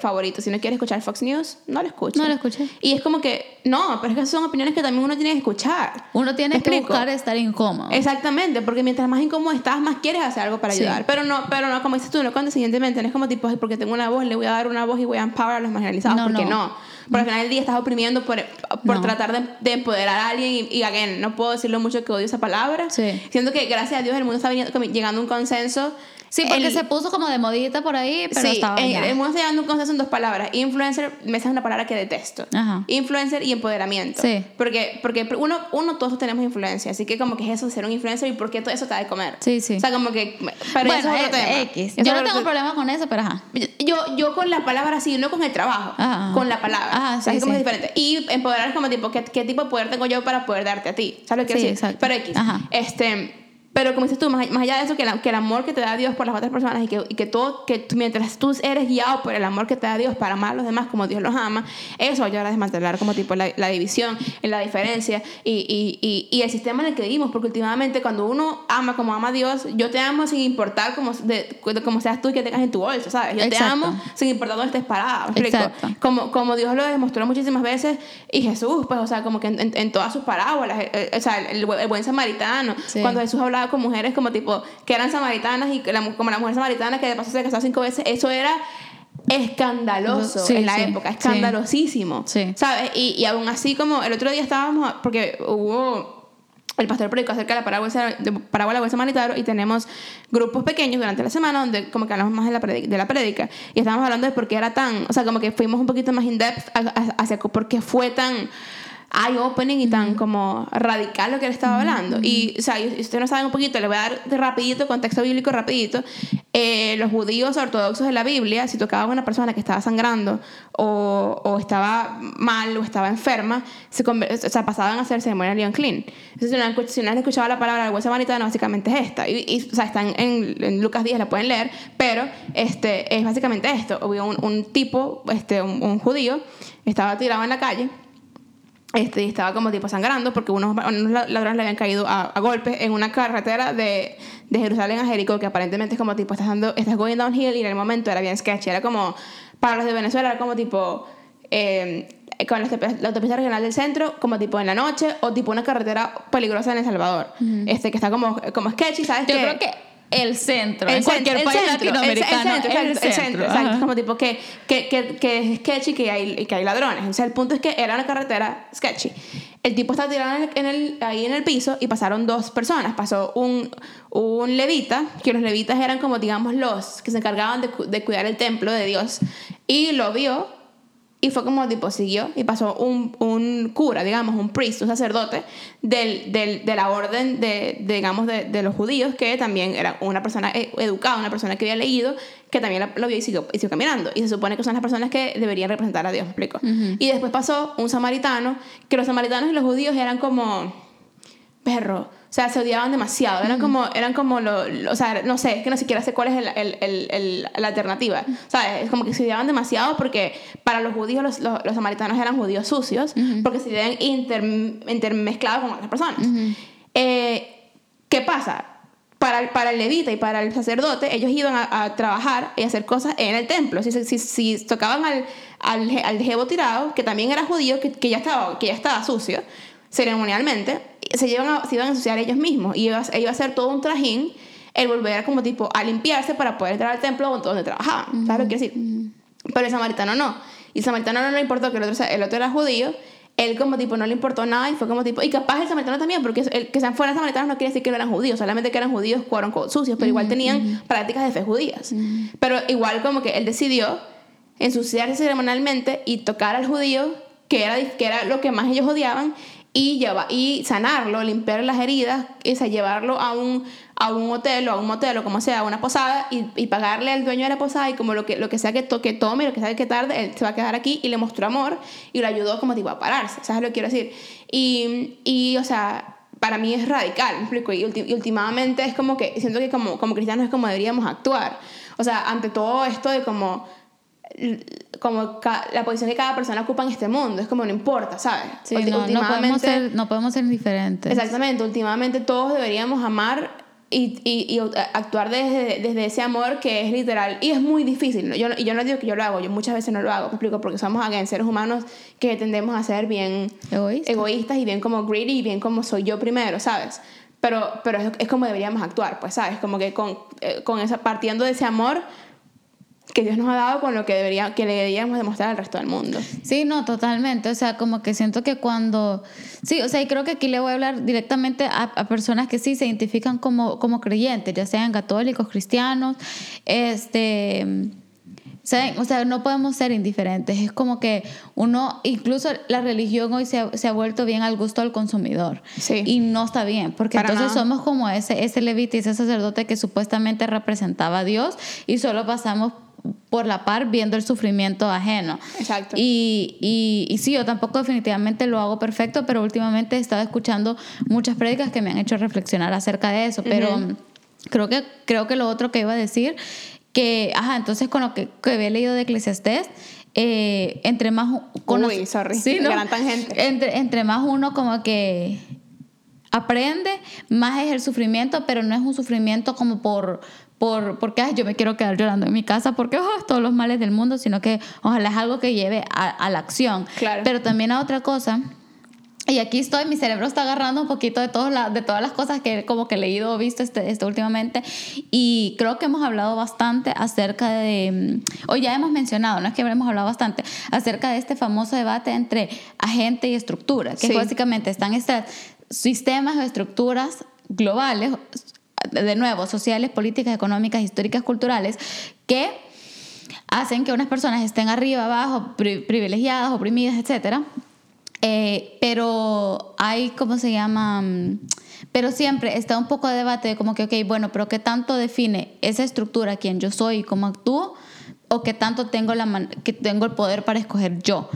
favorito. Si no quieres escuchar Fox News, no lo escuches. No lo escuches. Y es como que, no, pero es que son opiniones que también uno tiene que escuchar. Uno tiene ¿Me que buscar estar incómodo. Exactamente, porque mientras más incómodo estás, más quieres hacer algo para Sí. ayudar. Pero no, pero no, como dices tú, no condescendientemente, no es como tipo, "Ay, porque tengo una voz, le voy a dar una voz y voy a empower a los marginalizados, No, porque no. no. Porque al final del día estás oprimiendo por, por No. tratar de, de empoderar a alguien y, y again, no puedo decirlo mucho que odio esa palabra. Sí. Siento que gracias a Dios el mundo está viniendo- llegando a un consenso. Sí, porque El- se puso como de modita por ahí, pero sí, estaba en- ya. está llegando a un consenso en dos palabras. Influencer, me es una palabra que detesto. Ajá. Influencer y empoderamiento. Sí. Porque, porque uno, uno, todos tenemos influencia. Así que como que es eso, ser un influencer y por qué todo eso da de comer. Sí, sí. O sea, como que... Pero bueno, eso es otro eh, tema. X. Eso Yo es no tengo problema con eso, pero ajá. Yo, yo con la palabra sí, no con el trabajo. Ajá. Con la palabra. Ajá, sea, sí, es como sí. diferente. Y empoderar es como tipo, ¿qué, ¿qué tipo de poder tengo yo para poder darte a ti? ¿Sabes lo que Sí, quiero decir? exacto. Pero X. Ajá. Este... Pero como dices tú, más, más allá de eso, que, la- que el amor que te da Dios por las otras personas y que, y que todo, que mientras tú eres guiado por el amor que te da Dios para amar a los demás como Dios los ama, eso ayuda a desmantelar como tipo la, la división, la diferencia y, y, y, el sistema en el que vivimos. Porque últimamente cuando uno ama como ama a Dios, yo te amo sin importar como, de, cómo seas tú y que tengas en tu bolso, ¿sabes? Yo te Exacto. amo sin importar dónde estés parada. Exacto. Como, como Dios lo demostró muchísimas veces y Jesús, pues, o sea, como que en, en- en todas sus parábolas, eh, eh, o sea, el, el buen samaritano, Sí. cuando Jesús hablaba con mujeres como tipo, que eran samaritanas y la como la mujer samaritana que de paso se casó cinco veces, eso era escandaloso Sí, en la sí, época, sí. escandalosísimo, Sí. ¿sabes? Y, y aún así como el otro día estábamos, porque hubo... El pastor predicó acerca de la parábola de parábola del buen samaritano y tenemos grupos pequeños durante la semana donde como que hablamos más de la, predica, de la prédica y estábamos hablando de por qué era tan, o sea, como que fuimos un poquito más in depth a- a- hacia por qué fue tan eye-opening y tan como radical lo que él estaba hablando. Y, o sea, y ustedes no saben un poquito, le voy a dar de rapidito, contexto bíblico rapidito. Eh, los judíos ortodoxos de la Biblia, si tocaba a una persona que estaba sangrando o, o estaba mal o estaba enferma, se o sea, pasaban a hacer ceremonia unclean. Entonces, si no, han escuchado la palabra del buen samaritano, básicamente es esta. Y, y, o sea, están en, en Lucas 10, la pueden leer, pero este, es básicamente esto. Hubo un, un tipo, este, un, un judío, estaba tirado en la calle este, y estaba como tipo sangrando porque unos, unos ladrones le habían caído a, a golpes en una carretera de, de Jerusalén a Jericó que aparentemente es como tipo estás dando estás going downhill y en el momento era bien sketchy. Era como para los de Venezuela era como tipo eh, con la la autopista regional del centro como tipo en la noche o tipo una carretera peligrosa en El Salvador. Este que está como, como sketchy ¿sabes Yo creo que el centro, El en cualquier país centro, latinoamericano, el centro, el exacto, centro, exacto. Como tipo que, que, que, que es sketchy que hay, que hay ladrones. O sea, el punto es que era una carretera sketchy. El tipo estaba tirado en ahí en el piso y pasaron dos personas. Pasó un, un levita, que los levitas eran como, digamos, los que se encargaban de, de cuidar el templo de Dios. Y lo vio y fue como tipo siguió y pasó un, un cura, digamos, un priest, un sacerdote del, del, de la orden de, de, digamos, de, de los judíos, que también era una persona e- educada, una persona que había leído, que también lo vio y siguió, y siguió caminando. Y se supone que son las personas que deberían representar a Dios, ¿me explico? Y después pasó un samaritano, que los samaritanos y los judíos eran como, perro, o sea, se odiaban demasiado. Eran como, eran como lo, lo- o sea, no sé, es que no siquiera sé cuál es el, el, el, la alternativa. ¿Sabes? Es como que se odiaban demasiado porque para los judíos los, los, los samaritanos eran judíos sucios porque se vivían inter, intermezclados con otras personas. Eh, ¿Qué pasa? Para, el- para el levita y para el sacerdote, ellos iban a, a trabajar y hacer cosas en el templo. Si, si, si tocaban al, al, al jevo tirado, que también era judío, que, que, ya, estaba, que ya estaba sucio, ceremonialmente, se, llevan a- se iban a ensuciar ellos mismos. Y iba, a- iba a ser todo un trajín el volver como tipo a limpiarse para poder entrar al templo donde, trabajaban. ¿Sabes lo que quiero decir? Pero el samaritano no. Y el samaritano no le importó que el otro, el otro era judío. Él como tipo no le importó nada y fue como tipo... Y capaz el samaritano también, porque el que sean fuera samaritanos no quiere decir que no eran judíos. Solamente que eran judíos, fueron sucios, pero igual tenían prácticas de fe judías. Pero igual como que él decidió ensuciarse ceremonialmente y tocar al judío, que era, que era lo que más ellos odiaban, y, lleva, y sanarlo, limpiar las heridas, o sea, llevarlo a un, a un hotel o a un motel o como sea, a una posada y, y pagarle al dueño de la posada y como lo que, lo que sea que, to, tome, lo que sea que tarde, él se va a quedar aquí y le mostró amor y lo ayudó como tipo a pararse, ¿sabes lo que quiero decir? Y, y o sea, para mí es radical, ¿me explico? Y, y últimamente es como que, siento que como, como cristianos es como deberíamos actuar. O sea, ante todo esto de como como la posición que cada persona ocupa en este mundo. Es como no importa, ¿sabes? Sí, no, no podemos ser, no podemos ser indiferentes. Exactamente, últimamente todos deberíamos amar y, y, y actuar desde, desde ese amor que es literal. Y es muy difícil. ¿no? Yo, y yo no digo que yo lo hago, yo muchas veces no lo hago, explico, porque somos again, seres humanos que tendemos a ser bien Egoísta. egoístas y bien como greedy y bien como soy yo primero, ¿sabes? Pero, pero es, es como deberíamos actuar, pues, ¿sabes? Como que con, eh, con esa, partiendo de ese amor que Dios nos ha dado con lo que, debería, que le deberíamos demostrar al resto del mundo. Sí, no, totalmente. O sea, como que siento que cuando... Sí, o sea, y creo que aquí le voy a hablar directamente a, a personas que sí se identifican como, como creyentes, ya sean católicos, cristianos, este... ¿saben? O sea, no podemos ser indiferentes. Es como que uno, incluso la religión hoy se ha, se ha vuelto bien al gusto del consumidor. Sí. Y no está bien, porque Para entonces nada. somos como ese, ese levita y ese sacerdote que supuestamente representaba a Dios y solo pasamos por la par viendo el sufrimiento ajeno. Exacto. Y, y, y sí, yo tampoco definitivamente lo hago perfecto, pero últimamente he estado escuchando muchas prédicas que me han hecho reflexionar acerca de eso. Pero creo, que, creo que lo otro que iba a decir, que, ajá, entonces con lo que, que había leído de Eclesiastés, eh, entre más... cono- Uy, sorry, Sí, ¿no? gran tangente. Entre, entre más uno como que aprende, más es el sufrimiento, pero no es un sufrimiento como por, por porque "Ay, yo me quiero quedar llorando en mi casa porque oh, todos los males del mundo, sino que ojalá es algo que lleve a, a la acción. Claro. Pero también a otra cosa. Y aquí estoy, mi cerebro está agarrando un poquito de, todos la- de todas las cosas que como que he leído o visto este, este últimamente. Y creo que hemos hablado bastante acerca de, mm, o ya hemos mencionado, no es que hemos hablado bastante, acerca de este famoso debate entre agente y estructura, que Sí. básicamente están estos sistemas o estructuras globales, de nuevo, sociales, políticas, económicas, históricas, culturales, que hacen que unas personas estén arriba, abajo, pri- privilegiadas, oprimidas, etcétera. Eh, pero hay, ¿cómo se llama? Mm, Pero siempre está un poco de debate de como que, ok, bueno, pero ¿qué tanto define esa estructura quién yo soy y cómo actúo? ¿O qué tanto tengo, la que tengo el poder para escoger yo?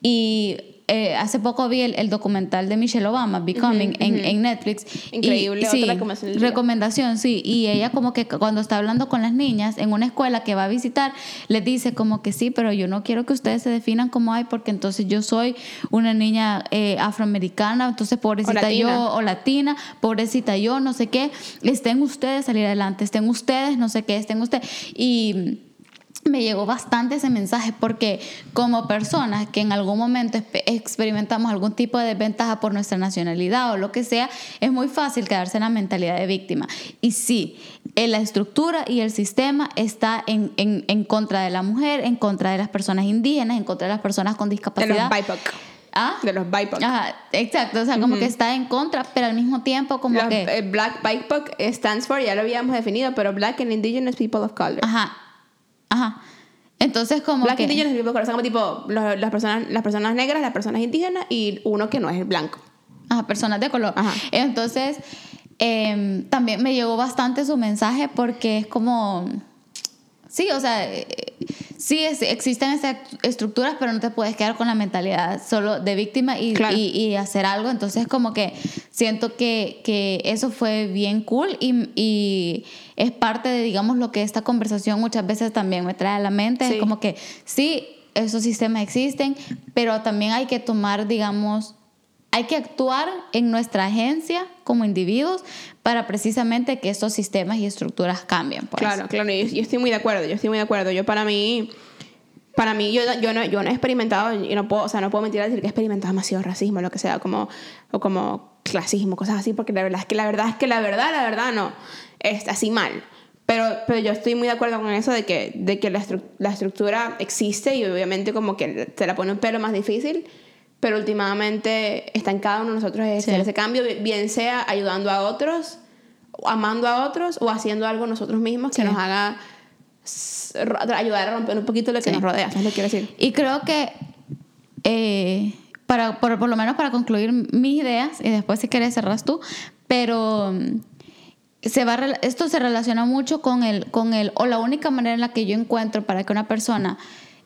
Y eh, hace poco vi el, el documental de Michelle Obama, Becoming, en, en Netflix. y- Increíble, otra sí, recomendación recomendación, sí. Y ella como que cuando está hablando con las niñas en una escuela que va a visitar, les dice como que sí, pero yo no quiero que ustedes se definan como hay, porque entonces yo soy una niña eh, afroamericana, entonces pobrecita yo, o latina, pobrecita yo, no sé qué. Estén ustedes salir adelante, estén ustedes, no sé qué, estén ustedes. Y me llegó bastante ese mensaje porque como personas que en algún momento experimentamos algún tipo de desventaja por nuestra nacionalidad o lo que sea, es muy fácil quedarse en la mentalidad de víctima. Y sí, eh, la estructura y el sistema está en, en, en contra de la mujer, en contra de las personas indígenas, en contra de las personas con De los discapacidad. BIPOC. ¿Ah? De los BIPOC. Ajá, exacto, o sea, como que está en contra, pero al mismo tiempo como Los, que... eh, Black BIPOC stands for, ya lo habíamos definido, pero Black and Indigenous People of Color. Ajá, ajá. Entonces como Black que... Indigenous People Color como tipo los- las, personas, las personas negras, las personas indígenas y uno que no es blanco. Ajá, personas de color. Ajá. Entonces, em, también me llegó bastante su mensaje porque es como, sí, o sea, eh, sí es- existen esas estructuras, pero no te puedes quedar con la mentalidad solo de víctima y, Claro. y, y hacer algo. Entonces, como que siento que, que eso fue bien cool y, y es parte de, digamos, lo que esta conversación muchas veces también me trae a la mente. Sí. Es como que sí, esos sistemas existen, pero también hay que tomar, digamos, hay que actuar en nuestra agencia como individuos para precisamente que estos sistemas y estructuras cambien. Pues. Claro, claro, yo, yo estoy muy de acuerdo, yo estoy muy de acuerdo. Yo para mí, para mí, yo, yo, no, yo no he experimentado, y no puedo, o sea, no puedo mentir a decir que he experimentado demasiado racismo, lo que sea, como, o como clasismo, cosas así, porque la verdad es que la verdad es que la verdad, la verdad no, es así mal. Pero, pero yo estoy muy de acuerdo con eso de que, de que la, estru- la estructura existe y obviamente como que te la pone un pelo más difícil, pero últimamente está en cada uno de nosotros hacer Sí. ese cambio, bien sea ayudando a otros, amando a otros o haciendo algo nosotros mismos que Sí. nos haga ayudar a romper un poquito lo que Sí. nos rodea, ¿sabes lo que quiero decir? Y creo que, eh, para, por, por lo menos para concluir mis ideas, y después si quieres cerras tú, pero mm, se va, esto se relaciona mucho con el, con el, o la única manera en la que yo encuentro para que una persona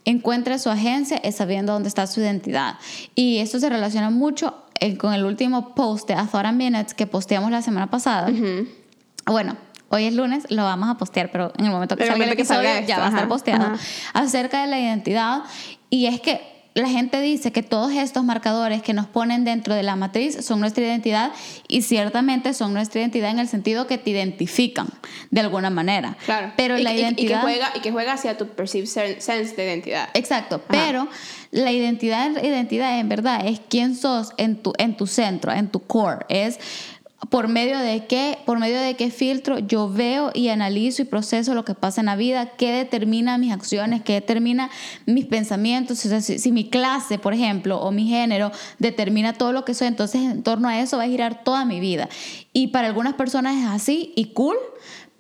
encuentre su agencia es sabiendo dónde está su identidad. Y esto se relaciona mucho eh, con el último post de A Thought a Minutes que posteamos la semana pasada. Bueno, hoy es lunes, lo vamos a postear, pero en el momento que salga el que episodio salga esto, ya va a estar posteado. ajá. Acerca de la identidad. Y es que la gente dice que todos estos marcadores que nos ponen dentro de la matriz son nuestra identidad y ciertamente son nuestra identidad en el sentido que te identifican de alguna manera. Claro. Pero y, la y- y identidad... que juega, y que juega hacia tu perceived sen- sense de identidad. Exacto, pero la identidad, identidad en verdad es quién sos en tu, en tu centro, en tu core. Es por medio de qué, por medio de qué filtro yo veo y analizo y proceso lo que pasa en la vida, qué determina mis acciones, qué determina mis pensamientos. Si, si mi clase, por ejemplo, o mi género determina todo lo que soy, entonces en torno a eso va a girar toda mi vida. Y para algunas personas es así y cool.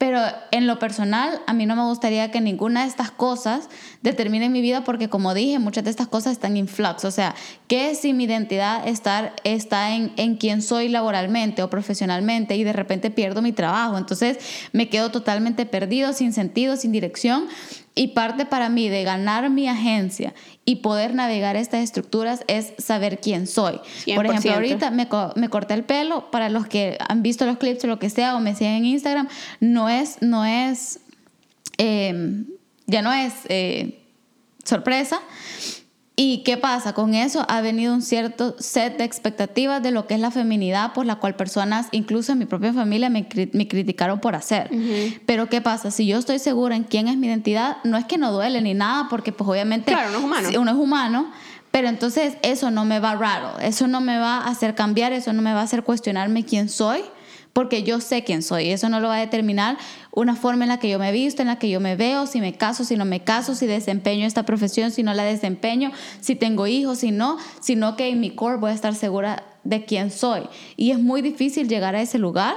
Pero en lo personal, a mí no me gustaría que ninguna de estas cosas determine mi vida porque, como dije, muchas de estas cosas están en flux. O sea, ¿qué si mi identidad estar, está en, en quién soy laboralmente o profesionalmente y de repente pierdo mi trabajo? Entonces me quedo totalmente perdido, sin sentido, sin dirección. Y parte para mí de ganar mi agencia y poder navegar estas estructuras es saber quién soy. Por ejemplo, 100%. ahorita me, co- me corté el pelo, para los que han visto los clips o lo que sea, o me siguen en Instagram, no es, no es, eh, ya no es eh, sorpresa. ¿Y qué pasa? Con eso ha venido un cierto set de expectativas de lo que es la feminidad, por la cual personas, incluso en mi propia familia, me, cri- me criticaron por hacer. Pero ¿qué pasa? Si yo estoy segura en quién es mi identidad, no es que no duele ni nada, porque pues obviamente Claro, uno es humano. si uno es humano, pero entonces eso no me va a raro, eso no me va a hacer cambiar, eso no me va a hacer cuestionarme quién soy, porque yo sé quién soy. Eso no lo va a determinar una forma en la que yo me visto, en la que yo me veo, si me caso, si no me caso, si desempeño esta profesión, si no la desempeño, si tengo hijos, si no, sino que en mi core voy a estar segura de quién soy. Y es muy difícil llegar a ese lugar.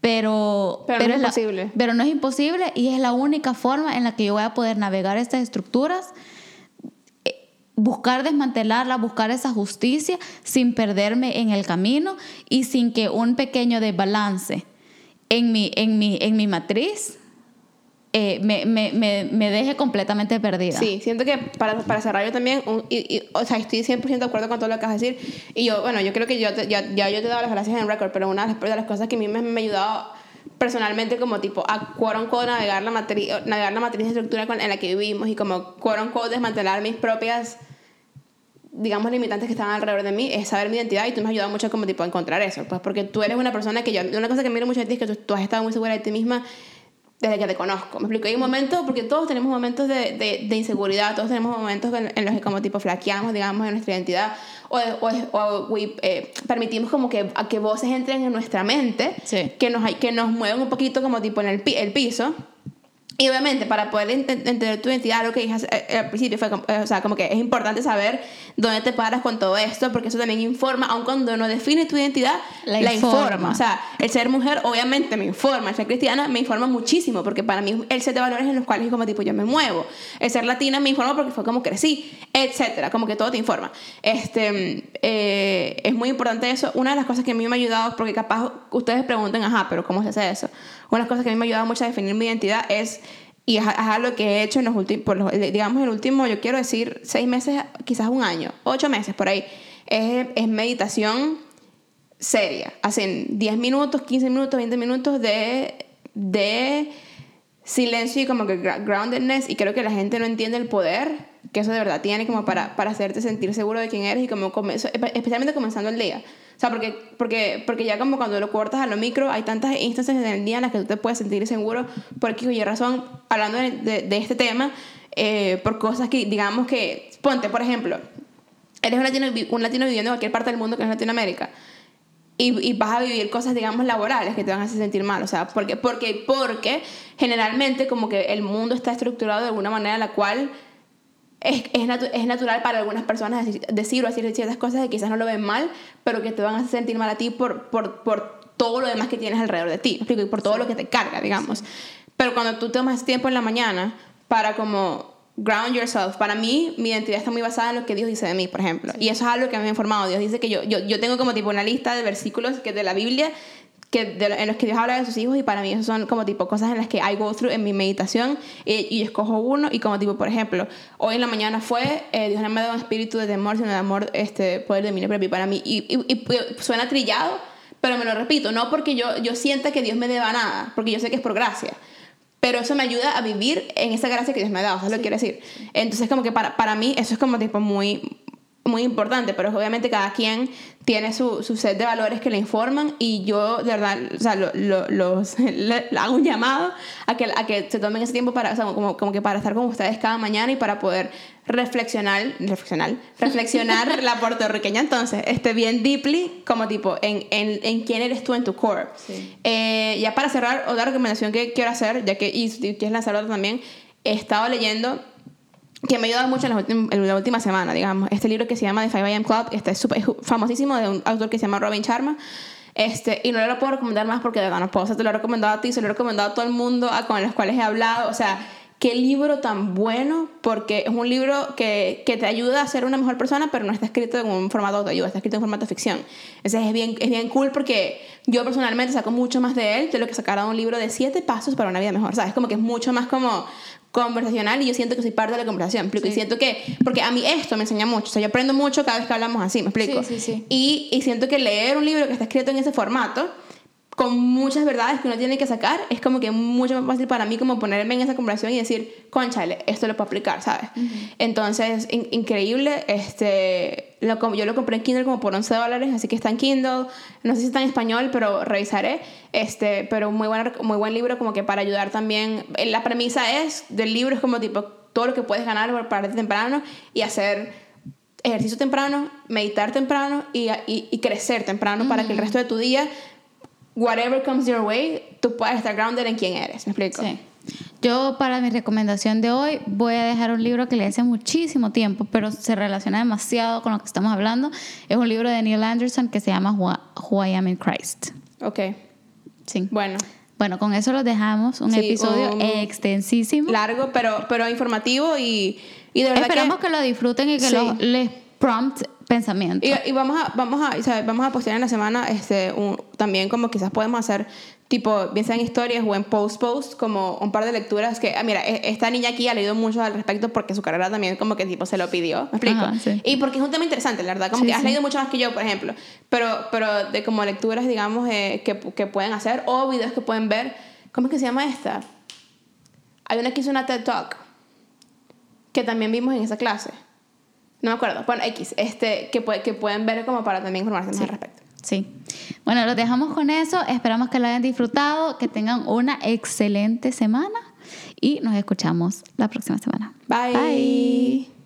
Pero, Pero no es la- imposible. pero no es imposible y es la única forma en la que yo voy a poder navegar estas estructuras buscar desmantelarla, buscar esa justicia sin perderme en el camino y sin que un pequeño desbalance en mi, en mi, en mi matriz eh, me, me, me, me deje completamente perdida. Sí, siento que para, para cerrar yo también, un- y, y, o sea, estoy 100% de acuerdo con todo lo que vas a decir. Y yo, bueno, yo creo que yo te- ya, ya yo te he dado las gracias en record, pero una de las cosas que a mí me, me ha ayudado personalmente como tipo a quote unquote navegar la matriz, navegar la matriz de estructura con- en la que vivimos y como quote unquote desmantelar mis propias digamos, limitantes que están alrededor de mí es saber mi identidad y tú me has ayudado mucho como tipo a encontrar eso, pues porque tú eres una persona que yo, una cosa que miro mucho de ti es que tú, tú has estado muy segura de ti misma desde que te conozco, me explico, hay un momento, porque todos tenemos momentos de, de, de inseguridad, todos tenemos momentos en, en los que como tipo flaqueamos, digamos, en nuestra identidad, o, o, o we, eh, permitimos como que, a que voces entren en nuestra mente, Sí. que, nos, que nos mueven un poquito como tipo en el, el piso, y obviamente, para poder ent- entender tu identidad, lo que dije eh, al principio fue, eh, o sea, como que es importante saber dónde te paras con todo esto, porque eso también informa, aun cuando no define tu identidad, La la, informa. informa. O sea, el ser mujer obviamente me informa, el ser cristiana me informa muchísimo, porque para mí el set de valores en los cuales como tipo yo me muevo. El ser latina me informa porque fue como crecí, etcétera, como que todo te informa. Este, eh, es muy importante eso. Una de las cosas que a mí me ha ayudado, porque capaz ustedes pregunten, ajá, pero ¿cómo se hace eso? Una de las cosas que a mí me ha ayudado mucho a definir mi identidad es y es, es algo que he hecho en los últimos, digamos, el último, yo quiero decir, seis meses, quizás un año, ocho meses por ahí, es, es meditación seria. Hacen 10 minutos, 15 minutos, 20 minutos de, de silencio y como que groundedness y creo que la gente no entiende el poder que eso de verdad tiene como para, para hacerte sentir seguro de quién eres y como especialmente comenzando el día. O sea, porque, porque, porque ya como cuando lo cortas a lo micro, hay tantas instancias en el día en las que tú te puedes sentir seguro por aquí y razón, hablando de, de, este tema, eh, por cosas que, digamos que, ponte, por ejemplo, eres un latino, un latino viviendo en cualquier parte del mundo que es Latinoamérica y, vas a vivir cosas, digamos, laborales que te van a hacer sentir mal. O sea, porque, porque, porque generalmente como que el mundo está estructurado de alguna manera en la cual es, es, es natural para algunas personas decir, o decir ciertas cosas que quizás no lo ven mal, pero que te van a hacer sentir mal a ti por, por, por todo lo demás que tienes alrededor de ti, y por todo lo que te carga, digamos. Pero cuando tú tomas tiempo en la mañana para como ground yourself. Para mí, mi identidad está muy basada en lo que Dios dice de mí, por ejemplo. Y eso es algo que me ha informado. Dios dice que yo, yo, yo tengo como tipo una lista de versículos que de la Biblia que en los que Dios habla de sus hijos y para mí eso son como tipo cosas en las que I go through en mi meditación y, y escojo uno y como tipo por ejemplo hoy en la mañana fue eh, Dios no me ha dado un espíritu de temor sino de amor este poder de mí para mí y, y, y, suena trillado pero me lo repito no porque yo, yo sienta que Dios me deba nada porque yo sé que es por gracia pero eso me ayuda a vivir en esa gracia que Dios me ha dado, ¿sabes lo que quiero decir? Entonces, como que para, para mí eso es como tipo muy, muy importante, pero obviamente cada quien tiene su, su, set de valores que le informan y yo de verdad, o sea, lo, lo, los, le, hago un llamado a que, a que se tomen ese tiempo para, o sea, como, como que para estar con ustedes cada mañana y para poder reflexionar, reflexionar, reflexionar la puertorriqueña entonces, este, bien deeply, como tipo, en, en, en quién eres tú en tu core. Eh, ya para cerrar, otra recomendación que quiero hacer, ya que, y quieres lanzar otra también, he estado leyendo que me ha ayudado mucho en la, última semana, digamos. Este libro que se llama The 5am Club, este es, super, famosísimo, de un autor que se llama Robin Sharma. Este, y no lo puedo recomendar más porque de verdad no puedo. O sea, te lo he recomendado a ti, se lo he recomendado a todo el mundo a, con los cuales he hablado. O sea, qué libro tan bueno, porque es un libro que, que, te ayuda a ser una mejor persona, pero no está escrito en un formato de ayuda, está escrito en formato de ficción. Entonces es bien, es bien cool porque yo personalmente saco mucho más de él de lo que sacara un libro de siete pasos para una vida mejor. ¿Sabes? Como que es mucho más como conversacional y yo siento que soy parte de la conversación. Sí. Y siento que, porque a mí esto me enseña mucho, o sea, yo aprendo mucho cada vez que hablamos así, ¿me explico? Sí, sí, sí. Y, y siento que leer un libro que está escrito en ese formato, con muchas verdades que uno tiene que sacar, es como que mucho más fácil para mí como ponerme en esa conversación y decir, conchale, esto lo puedo aplicar, ¿sabes? Uh -huh. Entonces, in increíble, este, lo, yo lo compré en Kindle como por 11 dólares, así que está en Kindle, no sé si está en español, pero revisaré, este, pero muy, buena, muy buen libro como que para ayudar también, la premisa es, del libro es como tipo, todo lo que puedes ganar para pararte temprano y hacer ejercicio temprano, meditar temprano y, y, y crecer temprano uh -huh. para que el resto de tu día whatever comes your way, tú puedes estar grounded en quién eres. ¿Me explico? Sí. Yo para mi recomendación de hoy voy a dejar un libro que leí hace muchísimo tiempo, pero se relaciona demasiado con lo que estamos hablando. Es un libro de Neil Anderson que se llama Who, Who I Am in Christ. Ok. Sí. Bueno. Bueno, con eso lo dejamos. Un sí, episodio um, extensísimo. Largo, pero, pero informativo y, y de verdad Esperamos que, que lo disfruten y que Sí. lo, les prompt pensamiento. Y, y vamos a vamos a vamos a postear en la semana este un, también como quizás podemos hacer tipo bien sea en historias o en post post como un par de lecturas que ah, mira e, esta niña aquí ha leído mucho al respecto porque su carrera también como que tipo se lo pidió me explico Ajá, sí. y porque es un tema interesante la verdad como Sí, que has sí. leído mucho más que yo por ejemplo pero pero de como lecturas digamos eh, que, que pueden hacer o videos que pueden ver cómo es que se llama esta hay una que hizo una TED Talk que también vimos en esa clase no me acuerdo bueno X este que, puede, que pueden ver como para también informarse más Sí. al respecto Sí. Bueno, los dejamos con eso. Esperamos que lo hayan disfrutado, que tengan una excelente semana y nos escuchamos la próxima semana. Bye. Bye.